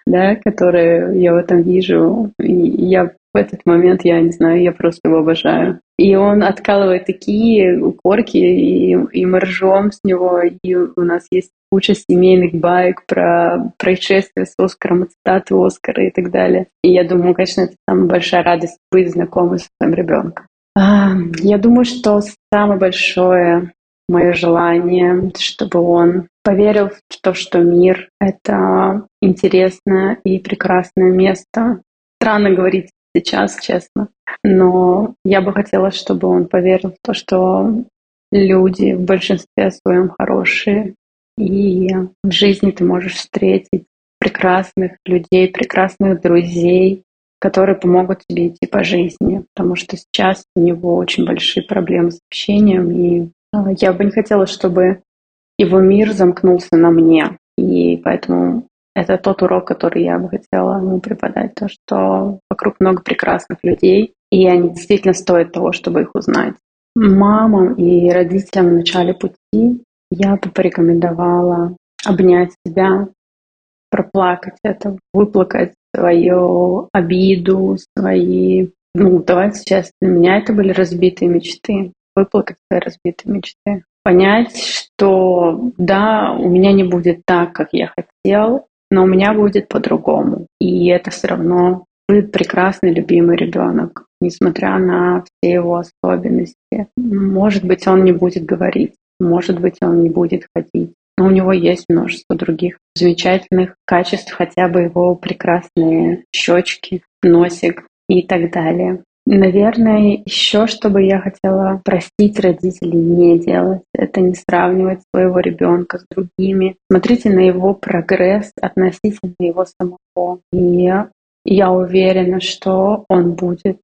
да, которую я в этом вижу. И я в этот момент, я не знаю, я просто его обожаю. И он откалывает такие корки, и, и мы ржем с него, и у нас есть куча семейных баек про происшествия с Оскаром, цитаты Оскара и так далее. И я думаю, конечно, это самая большая радость быть знакомым с своим ребенком. Я думаю, что самое большое мое желание, чтобы он поверил в то, что мир — это интересное и прекрасное место. Странно говорить сейчас, честно, но я бы хотела, чтобы он поверил в то, что люди в большинстве своем хорошие, и в жизни ты можешь встретить прекрасных людей, прекрасных друзей, которые помогут тебе идти по жизни, потому что сейчас у него очень большие проблемы с общением, и я бы не хотела, чтобы его мир замкнулся на мне. И поэтому это тот урок, который я бы хотела ему преподать, то, что вокруг много прекрасных людей, и они действительно стоят того, чтобы их узнать. Мамам и родителям в начале пути я бы порекомендовала обнять себя, проплакать это, выплакать свою обиду, свои... Ну, давайте честно, для меня это были разбитые мечты выплакать свои разбитые мечты. Понять, что да, у меня не будет так, как я хотел, но у меня будет по-другому. И это все равно будет прекрасный, любимый ребенок, несмотря на все его особенности. Может быть, он не будет говорить, может быть, он не будет ходить, но у него есть множество других замечательных качеств, хотя бы его прекрасные щечки, носик и так далее. Наверное, еще что бы я хотела простить родителей не делать, это не сравнивать своего ребенка с другими. Смотрите на его прогресс относительно его самого. И я уверена, что он будет,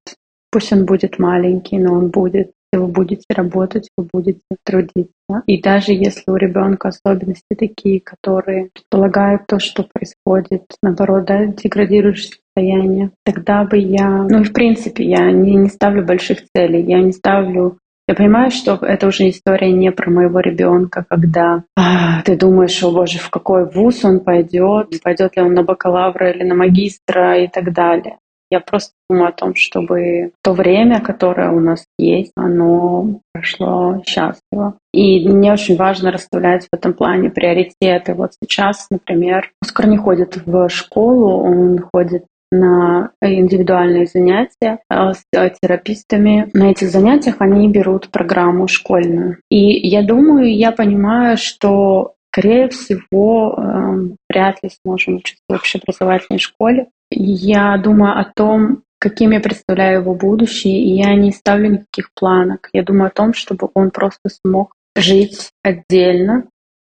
пусть он будет маленький, но он будет вы будете работать, вы будете трудиться. И даже если у ребенка особенности такие, которые предполагают то, что происходит, наоборот, да, деградирующее состояние, тогда бы я, ну и в принципе, я не, не ставлю больших целей, я не ставлю я понимаю, что это уже история не про моего ребенка, когда а, ты думаешь, о боже, в какой вуз он пойдет, пойдет ли он на бакалавра или на магистра и так далее. Я просто думаю о том, чтобы то время, которое у нас есть, оно прошло счастливо. И мне очень важно расставлять в этом плане приоритеты. Вот сейчас, например, Оскар не ходит в школу, он ходит на индивидуальные занятия а, с терапистами. На этих занятиях они берут программу школьную. И я думаю, я понимаю, что скорее всего, эм, вряд ли сможем учиться в общеобразовательной школе. Я думаю о том, каким я представляю его будущее, и я не ставлю никаких планок. Я думаю о том, чтобы он просто смог жить отдельно,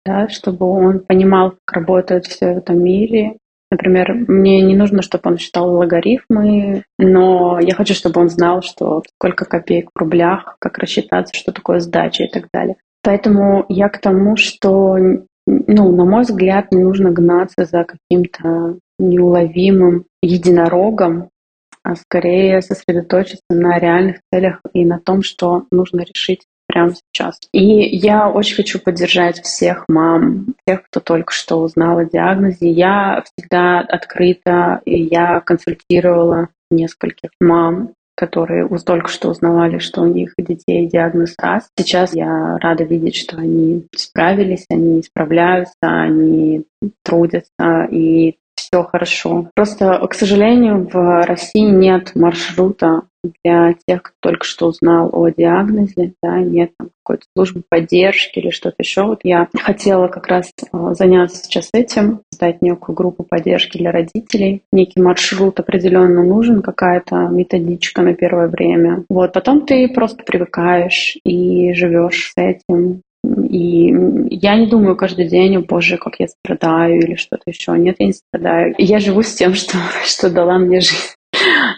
да, чтобы он понимал, как работает все в этом мире. Например, мне не нужно, чтобы он считал логарифмы, но я хочу, чтобы он знал, что сколько копеек в рублях, как рассчитаться, что такое сдача и так далее. Поэтому я к тому, что, ну, на мой взгляд, не нужно гнаться за каким-то неуловимым единорогом, а скорее сосредоточиться на реальных целях и на том, что нужно решить прямо сейчас. И я очень хочу поддержать всех мам, тех, кто только что узнал о диагнозе. Я всегда открыта, и я консультировала нескольких мам, которые только что узнавали, что у них детей диагноз раз. Сейчас я рада видеть, что они справились, они справляются, они трудятся, и все хорошо. Просто, к сожалению, в России нет маршрута для тех, кто только что узнал о диагнозе, да, нет там какой-то службы поддержки или что-то еще. Вот я хотела как раз э, заняться сейчас этим, создать некую группу поддержки для родителей. Некий маршрут определенно нужен, какая-то методичка на первое время. Вот, потом ты просто привыкаешь и живешь с этим, и я не думаю каждый день, о боже, как я страдаю или что-то еще. Нет, я не страдаю. Я живу с тем, что, что дала мне жизнь.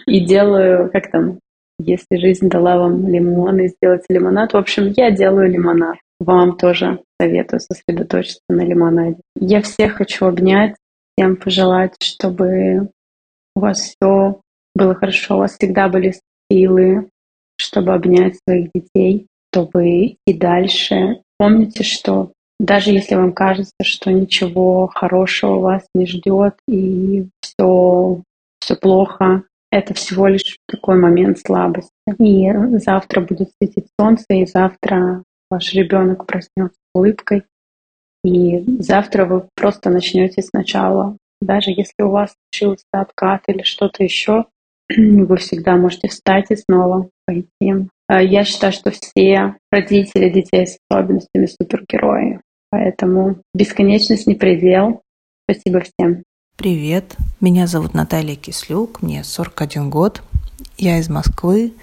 И делаю, как там, если жизнь дала вам лимон и сделать лимонад. В общем, я делаю лимонад. Вам тоже советую сосредоточиться на лимонаде. Я всех хочу обнять, всем пожелать, чтобы у вас все было хорошо, у вас всегда были силы, чтобы обнять своих детей, чтобы идти дальше, Помните, что даже если вам кажется, что ничего хорошего вас не ждет и все, все плохо, это всего лишь такой момент слабости. И завтра будет светить солнце, и завтра ваш ребенок проснется с улыбкой, и завтра вы просто начнете сначала. Даже если у вас случился откат или что-то еще, вы всегда можете встать и снова пойти я считаю, что все родители детей с особенностями супергерои. Поэтому бесконечность не предел. Спасибо всем. Привет, меня зовут Наталья Кислюк, мне 41 год. Я из Москвы,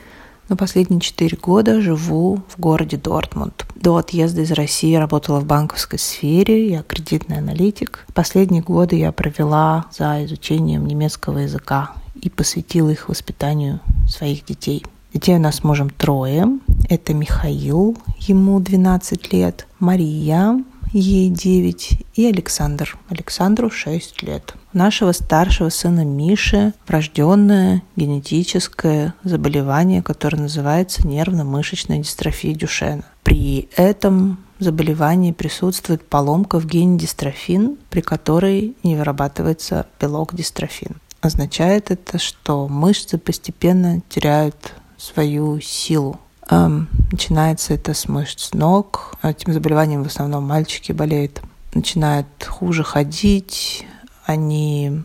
но последние 4 года живу в городе Дортмунд. До отъезда из России работала в банковской сфере, я кредитный аналитик. Последние годы я провела за изучением немецкого языка и посвятила их воспитанию своих детей – Детей у нас с мужем трое. Это Михаил, ему 12 лет, Мария, ей 9, и Александр. Александру 6 лет. Нашего старшего сына Миши врожденное генетическое заболевание, которое называется нервно-мышечная дистрофия Дюшена. При этом заболевании присутствует поломка в гене дистрофин, при которой не вырабатывается белок дистрофин. Означает это, что мышцы постепенно теряют свою силу. Эм, начинается это с мышц ног. Этим заболеванием в основном мальчики болеют. Начинают хуже ходить, они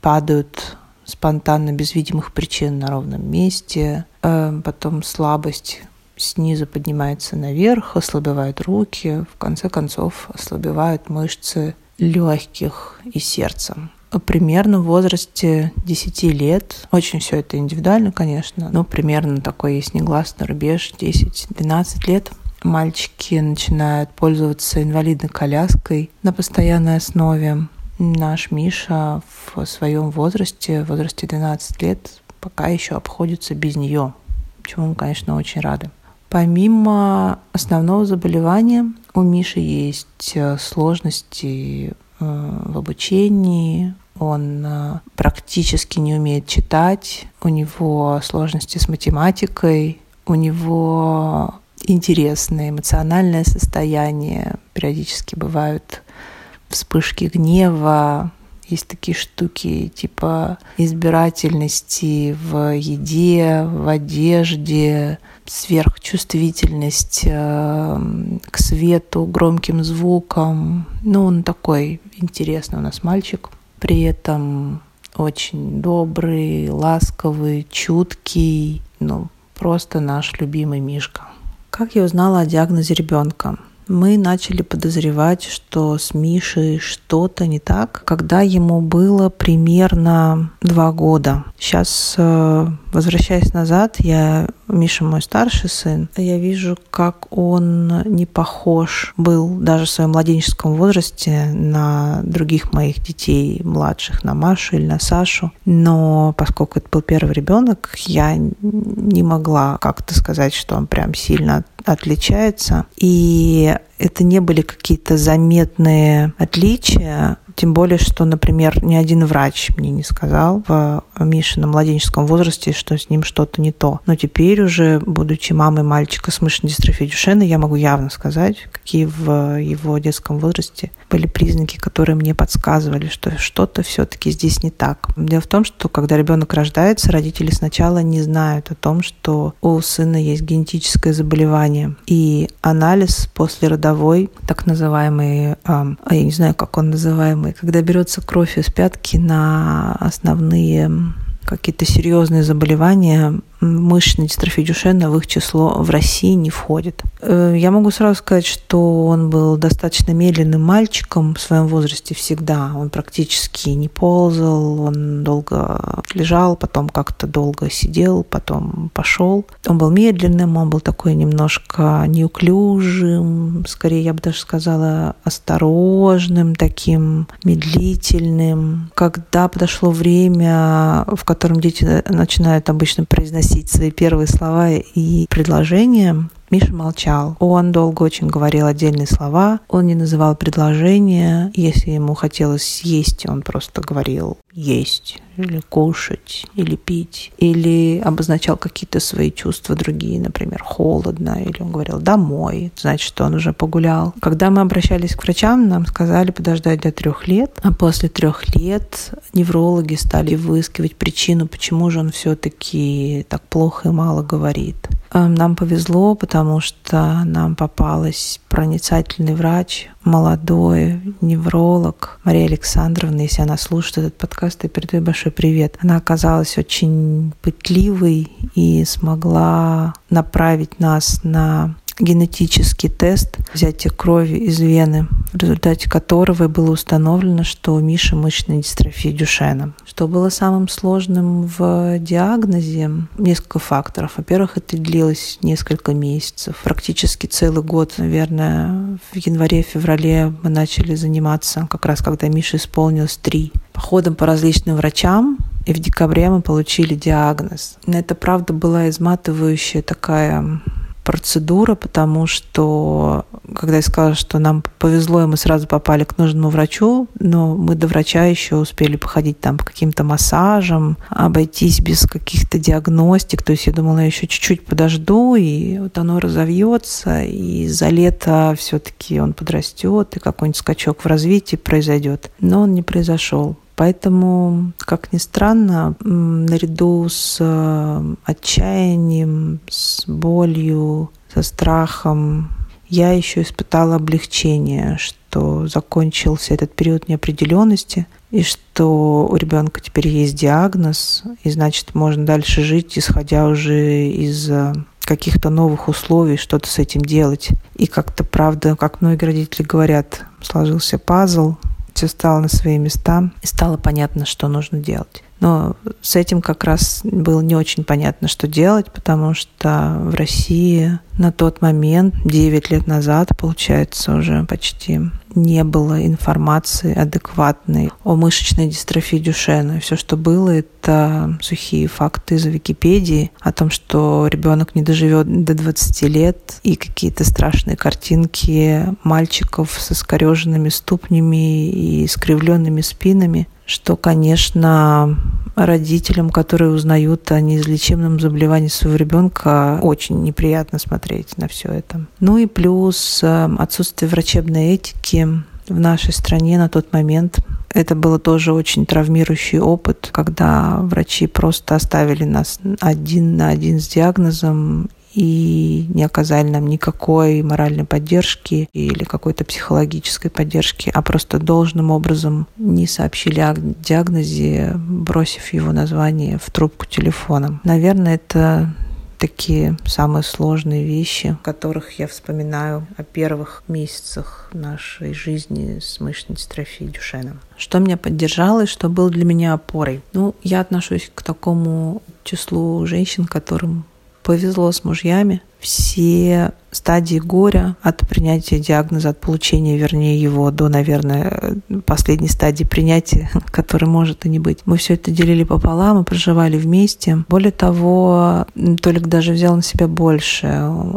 падают спонтанно, без видимых причин на ровном месте. Эм, потом слабость снизу поднимается наверх, ослабевают руки, в конце концов ослабевают мышцы легких и сердца примерно в возрасте 10 лет. Очень все это индивидуально, конечно, но примерно такой есть негласный рубеж 10-12 лет. Мальчики начинают пользоваться инвалидной коляской на постоянной основе. Наш Миша в своем возрасте, в возрасте 12 лет, пока еще обходится без нее, чему мы, конечно, очень рады. Помимо основного заболевания, у Миши есть э, сложности в обучении, он э, практически не умеет читать, у него сложности с математикой, у него интересное эмоциональное состояние, периодически бывают вспышки гнева, есть такие штуки типа избирательности в еде, в одежде, сверхчувствительность э, к свету, громким звукам. Ну, он такой интересный у нас мальчик. При этом очень добрый, ласковый, чуткий, ну, просто наш любимый Мишка. Как я узнала о диагнозе ребенка? Мы начали подозревать, что с Мишей что-то не так, когда ему было примерно два года. Сейчас, э, возвращаясь назад, я Миша мой старший сын, я вижу, как он не похож был даже в своем младенческом возрасте на других моих детей младших, на Машу или на Сашу. Но поскольку это был первый ребенок, я не могла как-то сказать, что он прям сильно отличается. И that это не были какие-то заметные отличия, тем более, что, например, ни один врач мне не сказал в Мишином младенческом возрасте, что с ним что-то не то. Но теперь уже, будучи мамой мальчика с мышечной дистрофией Дюшена, я могу явно сказать, какие в его детском возрасте были признаки, которые мне подсказывали, что что-то все-таки здесь не так. Дело в том, что когда ребенок рождается, родители сначала не знают о том, что у сына есть генетическое заболевание. И анализ после родовой, так называемый, а я не знаю, как он называемый, когда берется кровь из пятки на основные какие-то серьезные заболевания, мышечной дистрофии Дюшена в их число в России не входит. Э, я могу сразу сказать, что он был достаточно медленным мальчиком в своем возрасте всегда. Он практически не ползал, он долго лежал, потом как-то долго сидел, потом пошел. Он был медленным, он был такой немножко неуклюжим, скорее я бы даже сказала осторожным, таким медлительным. Когда подошло время, в котором дети начинают обычно произносить произносить свои первые слова и предложения, Миша молчал. Он долго очень говорил отдельные слова. Он не называл предложения. Если ему хотелось съесть, он просто говорил есть или кушать, или пить, или обозначал какие-то свои чувства другие, например, холодно, или он говорил домой, значит, что он уже погулял. Когда мы обращались к врачам, нам сказали подождать до трех лет, а после трех лет неврологи стали выискивать причину, почему же он все-таки так плохо и мало говорит. Эм, нам повезло, потому что нам попалась проницательный врач, молодой невролог Мария Александровна, если она слушает этот подкаст, я передаю большой привет. Она оказалась очень пытливой и смогла направить нас на генетический тест взятия крови из вены, в результате которого было установлено, что у Миши мышечная дистрофия Дюшена. Что было самым сложным в диагнозе? Несколько факторов. Во-первых, это длилось несколько месяцев, практически целый год, наверное. В январе-феврале мы начали заниматься, как раз когда Мише исполнилось три, походом по различным врачам, и в декабре мы получили диагноз. Это, правда, была изматывающая такая процедура, потому что когда я сказала, что нам повезло, и мы сразу попали к нужному врачу, но мы до врача еще успели походить там по каким-то массажам, обойтись без каких-то диагностик. То есть я думала, я еще чуть-чуть подожду, и вот оно разовьется, и за лето все-таки он подрастет, и какой-нибудь скачок в развитии произойдет. Но он не произошел. Поэтому, как ни странно, наряду с э, отчаянием, с болью, со страхом, я еще испытала облегчение, что закончился этот период неопределенности, и что у ребенка теперь есть диагноз, и значит, можно дальше жить, исходя уже из э, каких-то новых условий, что-то с этим делать. И как-то, правда, как многие родители говорят, сложился пазл, все стало на свои места, и стало понятно, что нужно делать. Но с этим как раз было не очень понятно, что делать, потому что в России на тот момент, 9 лет назад, получается, уже почти не было информации адекватной о мышечной дистрофии Дюшена. Все, что было, это сухие факты из Википедии о том, что ребенок не доживет до 20 лет, и какие-то страшные картинки мальчиков со скореженными ступнями и искривленными спинами что, конечно, родителям, которые узнают о неизлечимом заболевании своего ребенка, очень неприятно смотреть на все это. Ну и плюс э, отсутствие врачебной этики в нашей стране на тот момент. Это было тоже очень травмирующий опыт, когда врачи просто оставили нас один на один с диагнозом и не оказали нам никакой моральной поддержки или какой-то психологической поддержки, а просто должным образом не сообщили о диагнозе, бросив его название в трубку телефона. Наверное, это такие самые сложные вещи, которых я вспоминаю о первых месяцах нашей жизни с мышечной дистрофией Дюшена. Что меня поддержало и что было для меня опорой? Ну, я отношусь к такому числу женщин, которым повезло с мужьями. Все стадии горя от принятия диагноза, от получения, вернее, его до, наверное, последней стадии принятия, которой может и не быть. Мы все это делили пополам и проживали вместе. Более того, Толик даже взял на себя больше.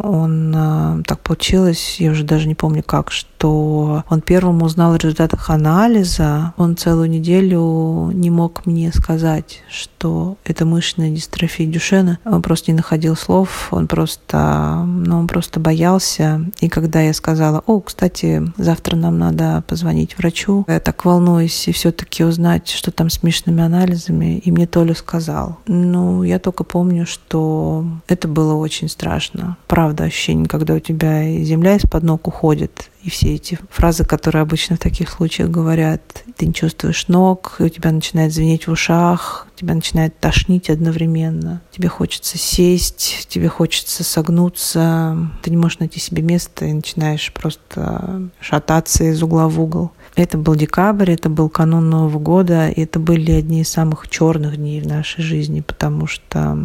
Он э, так получилось, я уже даже не помню как, что он первым узнал о результатах анализа. Он целую неделю не мог мне сказать, что это мышечная дистрофия Дюшена. Он просто не находил слов, он просто, ну, он просто боялся. И когда я сказала, о, кстати, завтра нам надо позвонить врачу, я так волнуюсь и все-таки узнать, что там с мышечными анализами, и мне Толя сказал. Ну, я только помню, что это было очень страшно. Правда, ощущение, когда у тебя земля из-под ног уходит, и все эти фразы, которые обычно в таких случаях говорят, ты не чувствуешь ног, у тебя начинает звенеть в ушах, тебя начинает тошнить одновременно. Тебе хочется сесть, тебе хочется согнуться, ты не можешь найти себе место и начинаешь просто шататься из угла в угол. Это был декабрь, это был канун Нового года, и это были одни из самых черных дней в нашей жизни, потому что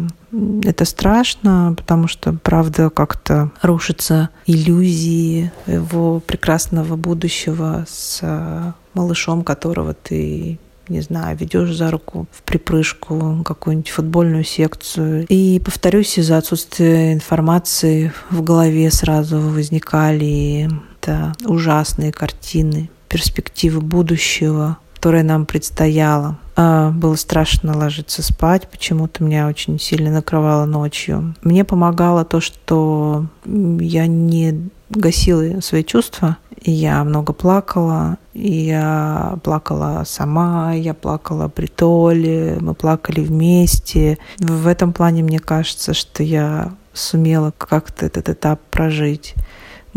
это страшно, потому что, правда, как-то рушатся иллюзии его прекрасного будущего с э, малышом, которого ты не знаю, ведешь за руку в припрыжку какую-нибудь футбольную секцию. И, повторюсь, из-за отсутствия информации в голове сразу возникали это ужасные картины, перспективы будущего, которое нам предстояло. А, было страшно ложиться спать, почему-то меня очень сильно накрывало ночью. Мне помогало то, что я не гасила свои чувства. Я много плакала, я плакала сама, я плакала при Толе, мы плакали вместе. В этом плане мне кажется, что я сумела как-то этот этап прожить.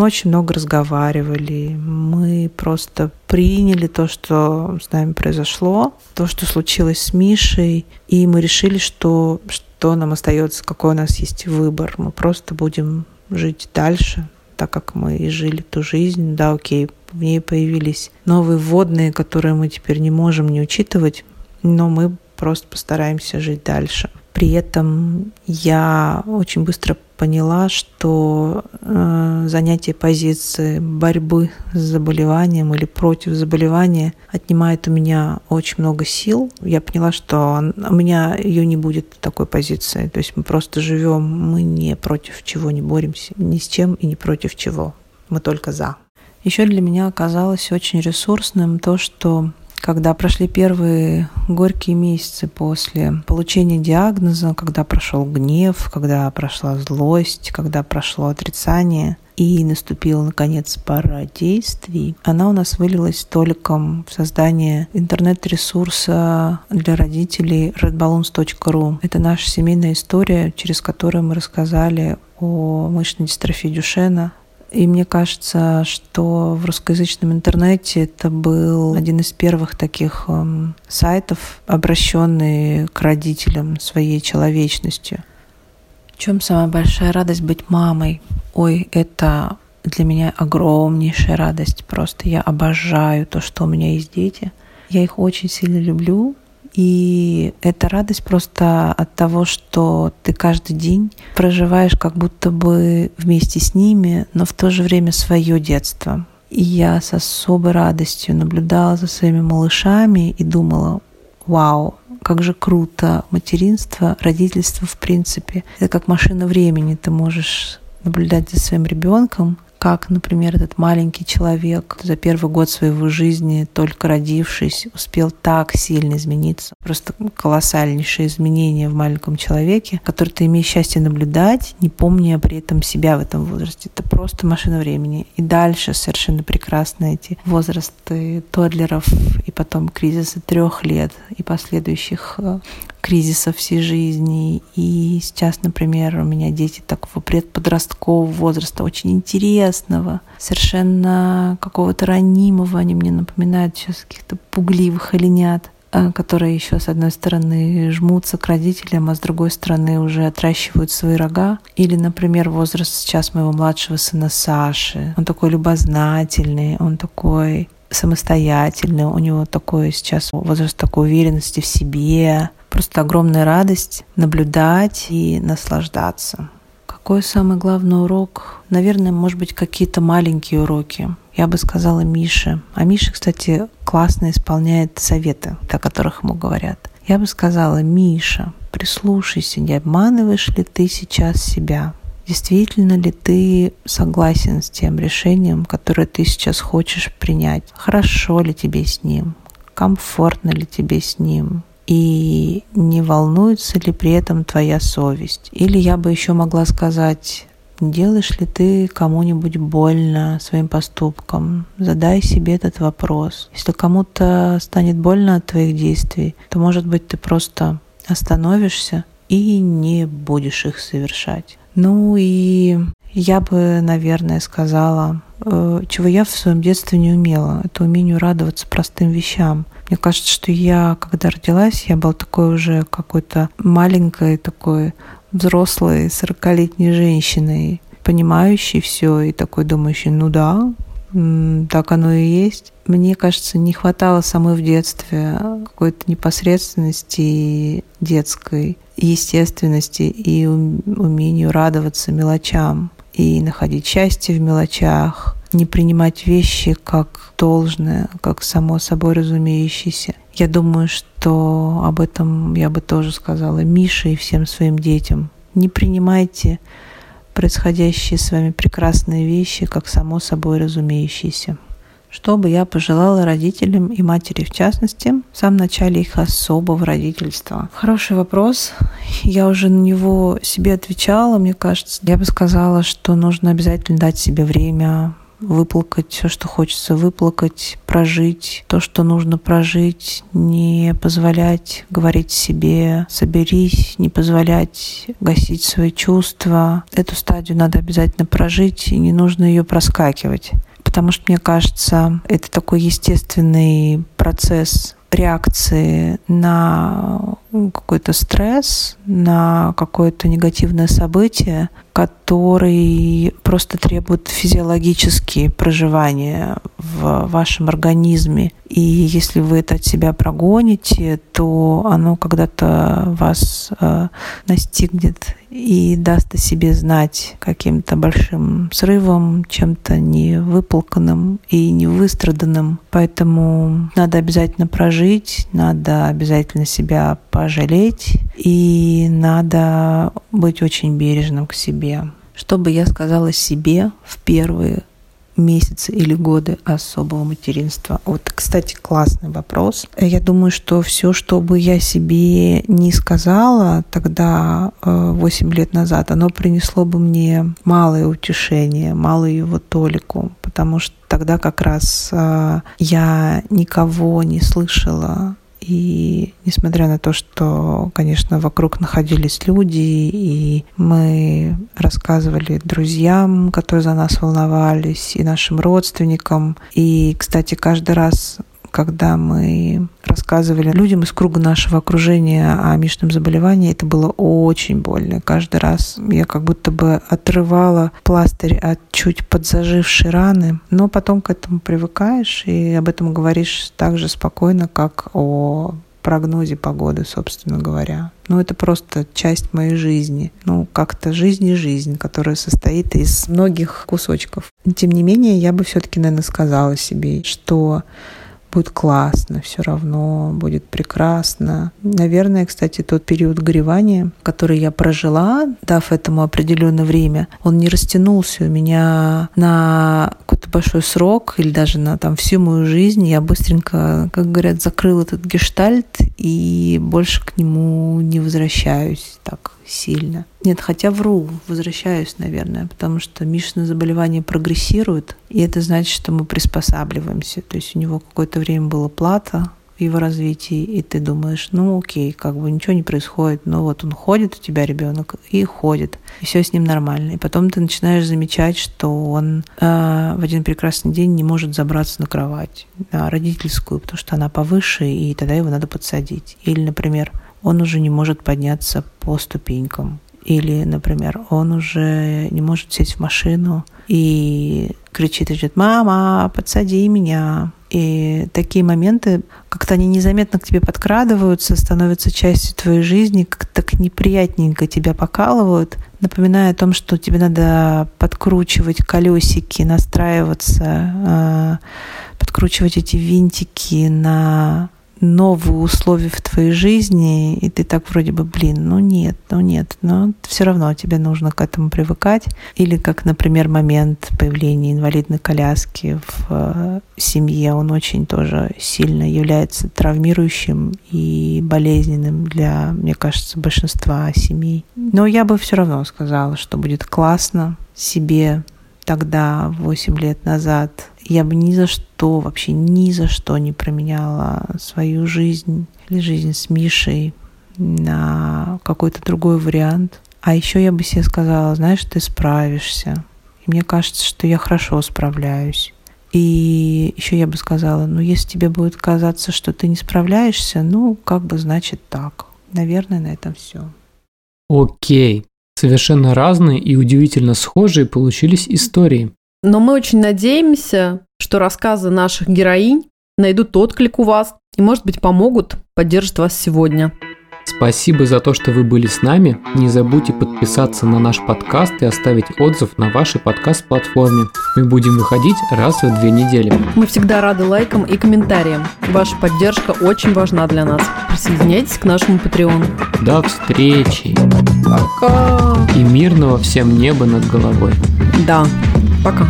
Мы очень много разговаривали, мы просто приняли то, что с нами произошло, то, что случилось с Мишей, и мы решили, что, что нам остается, какой у нас есть выбор. Мы просто будем жить дальше, так как мы и жили ту жизнь. Да, окей, в ней появились новые вводные, которые мы теперь не можем не учитывать, но мы просто постараемся жить дальше. При этом я очень быстро поняла, что э, занятие позиции борьбы с заболеванием или против заболевания отнимает у меня очень много сил. Я поняла, что у меня ее не будет такой позиции. То есть мы просто живем, мы не против чего не боремся, ни с чем и не против чего. Мы только за. Еще для меня оказалось очень ресурсным то, что когда прошли первые горькие месяцы после получения диагноза, когда прошел гнев, когда прошла злость, когда прошло отрицание, и наступила, наконец, пора действий, она у нас вылилась толиком в создание интернет-ресурса для родителей redballoons.ru. Это наша семейная история, через которую мы рассказали о мышечной дистрофии Дюшена, и мне кажется, что в русскоязычном интернете это был один из первых таких эм, сайтов, обращенный к родителям своей человечностью. В чем самая большая радость быть мамой? Ой, это для меня огромнейшая радость. Просто я обожаю то, что у меня есть дети. Я их очень сильно люблю, и это радость просто от того, что ты каждый день проживаешь как будто бы вместе с ними, но в то же время свое детство. И я с особой радостью наблюдала за своими малышами и думала, вау, как же круто материнство, родительство в принципе. Это как машина времени. Ты можешь наблюдать за своим ребенком, как, например, этот маленький человек за первый год своего жизни, только родившись, успел так сильно измениться. Просто колоссальнейшие изменения в маленьком человеке, который ты имеешь счастье наблюдать, не помня при этом себя в этом возрасте. Это просто машина времени. И дальше совершенно прекрасно эти возрасты тодлеров и потом кризисы трех лет и последующих э, кризисов всей жизни. И сейчас, например, у меня дети такого предподросткового возраста, очень интересного, совершенно какого-то ранимого. Они мне напоминают сейчас каких-то пугливых оленят э, которые еще с одной стороны жмутся к родителям, а с другой стороны уже отращивают свои рога. Или, например, возраст сейчас моего младшего сына Саши. Он такой любознательный, он такой самостоятельный, у него такой сейчас возраст такой уверенности в себе, просто огромная радость наблюдать и наслаждаться. Какой самый главный урок? Наверное, может быть, какие-то маленькие уроки. Я бы сказала Мише. А Миша, кстати, классно исполняет советы, о которых ему говорят. Я бы сказала, Миша, прислушайся, не обманываешь ли ты сейчас себя? Действительно ли ты согласен с тем решением, которое ты сейчас хочешь принять? Хорошо ли тебе с ним? Комфортно ли тебе с ним? И не волнуется ли при этом твоя совесть? Или я бы еще могла сказать, делаешь ли ты кому-нибудь больно своим поступком? Задай себе этот вопрос. Если кому-то станет больно от твоих действий, то, может быть, ты просто остановишься и не будешь их совершать. Ну и я бы, наверное, сказала, э, чего я в своем детстве не умела. Это умению радоваться простым вещам. Мне кажется, что я, когда родилась, я была такой уже какой-то маленькой, такой взрослой, сорокалетней женщиной, понимающей все и такой думающей, ну да, так оно и есть. Мне кажется, не хватало самой в детстве какой-то непосредственности детской, естественности и умению радоваться мелочам и находить счастье в мелочах, не принимать вещи как должное, как само собой разумеющееся. Я думаю, что об этом я бы тоже сказала Мише и всем своим детям. Не принимайте происходящие с вами прекрасные вещи, как само собой разумеющиеся. Что бы я пожелала родителям и матери в частности в самом начале их особого родительства? Хороший вопрос. Я уже на него себе отвечала, мне кажется. Я бы сказала, что нужно обязательно дать себе время выплакать все, что хочется выплакать, прожить то, что нужно прожить, не позволять говорить себе «соберись», не позволять гасить свои чувства. Эту стадию надо обязательно прожить, и не нужно ее проскакивать. Потому что, мне кажется, это такой естественный процесс реакции на какой-то стресс, на какое-то негативное событие, который просто требует физиологические проживания в вашем организме. И если вы это от себя прогоните, то оно когда-то вас э, настигнет и даст о себе знать каким-то большим срывом, чем-то невыплаканным и невыстраданным. Поэтому надо обязательно прожить, надо обязательно себя пожалеть, и надо быть очень бережным к себе. Что бы я сказала себе в первые месяцы или годы особого материнства? Вот, кстати, классный вопрос. Я думаю, что все, что бы я себе не сказала тогда, 8 э, лет назад, оно принесло бы мне малое утешение, малую его толику, потому что тогда как раз э, я никого не слышала и несмотря на то, что, конечно, вокруг находились люди, и мы рассказывали друзьям, которые за нас волновались, и нашим родственникам. И, кстати, каждый раз когда мы рассказывали людям из круга нашего окружения о мишном заболевании, это было очень больно. Каждый раз я как будто бы отрывала пластырь от чуть подзажившей раны, но потом к этому привыкаешь и об этом говоришь так же спокойно, как о прогнозе погоды, собственно говоря. Ну, это просто часть моей жизни. Ну, как-то жизнь и жизнь, которая состоит из многих кусочков. Тем не менее, я бы все-таки, наверное, сказала себе, что будет классно, все равно будет прекрасно. Наверное, кстати, тот период горевания, который я прожила, дав этому определенное время, он не растянулся у меня на какой-то большой срок или даже на там всю мою жизнь. Я быстренько, как говорят, закрыл этот гештальт и больше к нему не возвращаюсь так сильно. Нет, хотя вру, возвращаюсь, наверное, потому что Мишина заболевание прогрессирует, и это значит, что мы приспосабливаемся. То есть у него какое-то время была плата его развитии, и ты думаешь, ну окей, как бы ничего не происходит, но вот он ходит, у тебя ребенок, и ходит, и все с ним нормально. И потом ты начинаешь замечать, что он э, в один прекрасный день не может забраться на кровать, на родительскую, потому что она повыше, и тогда его надо подсадить. Или, например, он уже не может подняться по ступенькам. Или, например, он уже не может сесть в машину и кричит и говорит, мама, подсади меня. И такие моменты, как-то они незаметно к тебе подкрадываются, становятся частью твоей жизни, как так неприятненько тебя покалывают, напоминая о том, что тебе надо подкручивать колесики, настраиваться, а, подкручивать эти винтики на новые условия в твоей жизни, и ты так вроде бы, блин, ну нет, ну нет, но все равно тебе нужно к этому привыкать. Или как, например, момент появления инвалидной коляски в э, семье, он очень тоже сильно является травмирующим и болезненным для, мне кажется, большинства семей. Но я бы все равно сказала, что будет классно себе тогда, 8 лет назад, я бы ни за что, вообще ни за что не променяла свою жизнь или жизнь с Мишей на какой-то другой вариант. А еще я бы себе сказала, знаешь, ты справишься. И мне кажется, что я хорошо справляюсь. И еще я бы сказала, ну, если тебе будет казаться, что ты не справляешься, ну, как бы значит так. Наверное, на этом все. Окей. Совершенно разные и удивительно схожие получились истории. Но мы очень надеемся, что рассказы наших героинь найдут отклик у вас и, может быть, помогут, поддержат вас сегодня. Спасибо за то, что вы были с нами. Не забудьте подписаться на наш подкаст и оставить отзыв на вашей подкаст-платформе. Мы будем выходить раз в две недели. Мы всегда рады лайкам и комментариям. Ваша поддержка очень важна для нас. Присоединяйтесь к нашему Patreon. До встречи. Пока. И мирного всем неба над головой. Да. Пока.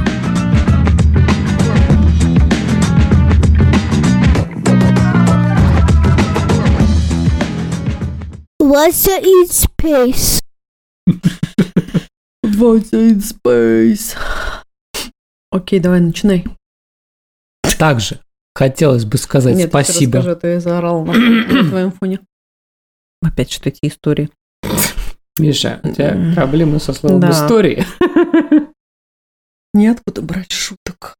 Вася in space. Вася in space. Окей, давай, начинай. Также хотелось бы сказать Нет, спасибо. Ты расскажи, а то я заорала на, на твоем фоне. Опять что эти истории. Миша, у тебя проблемы со словом Да. истории. Неоткуда брать шуток.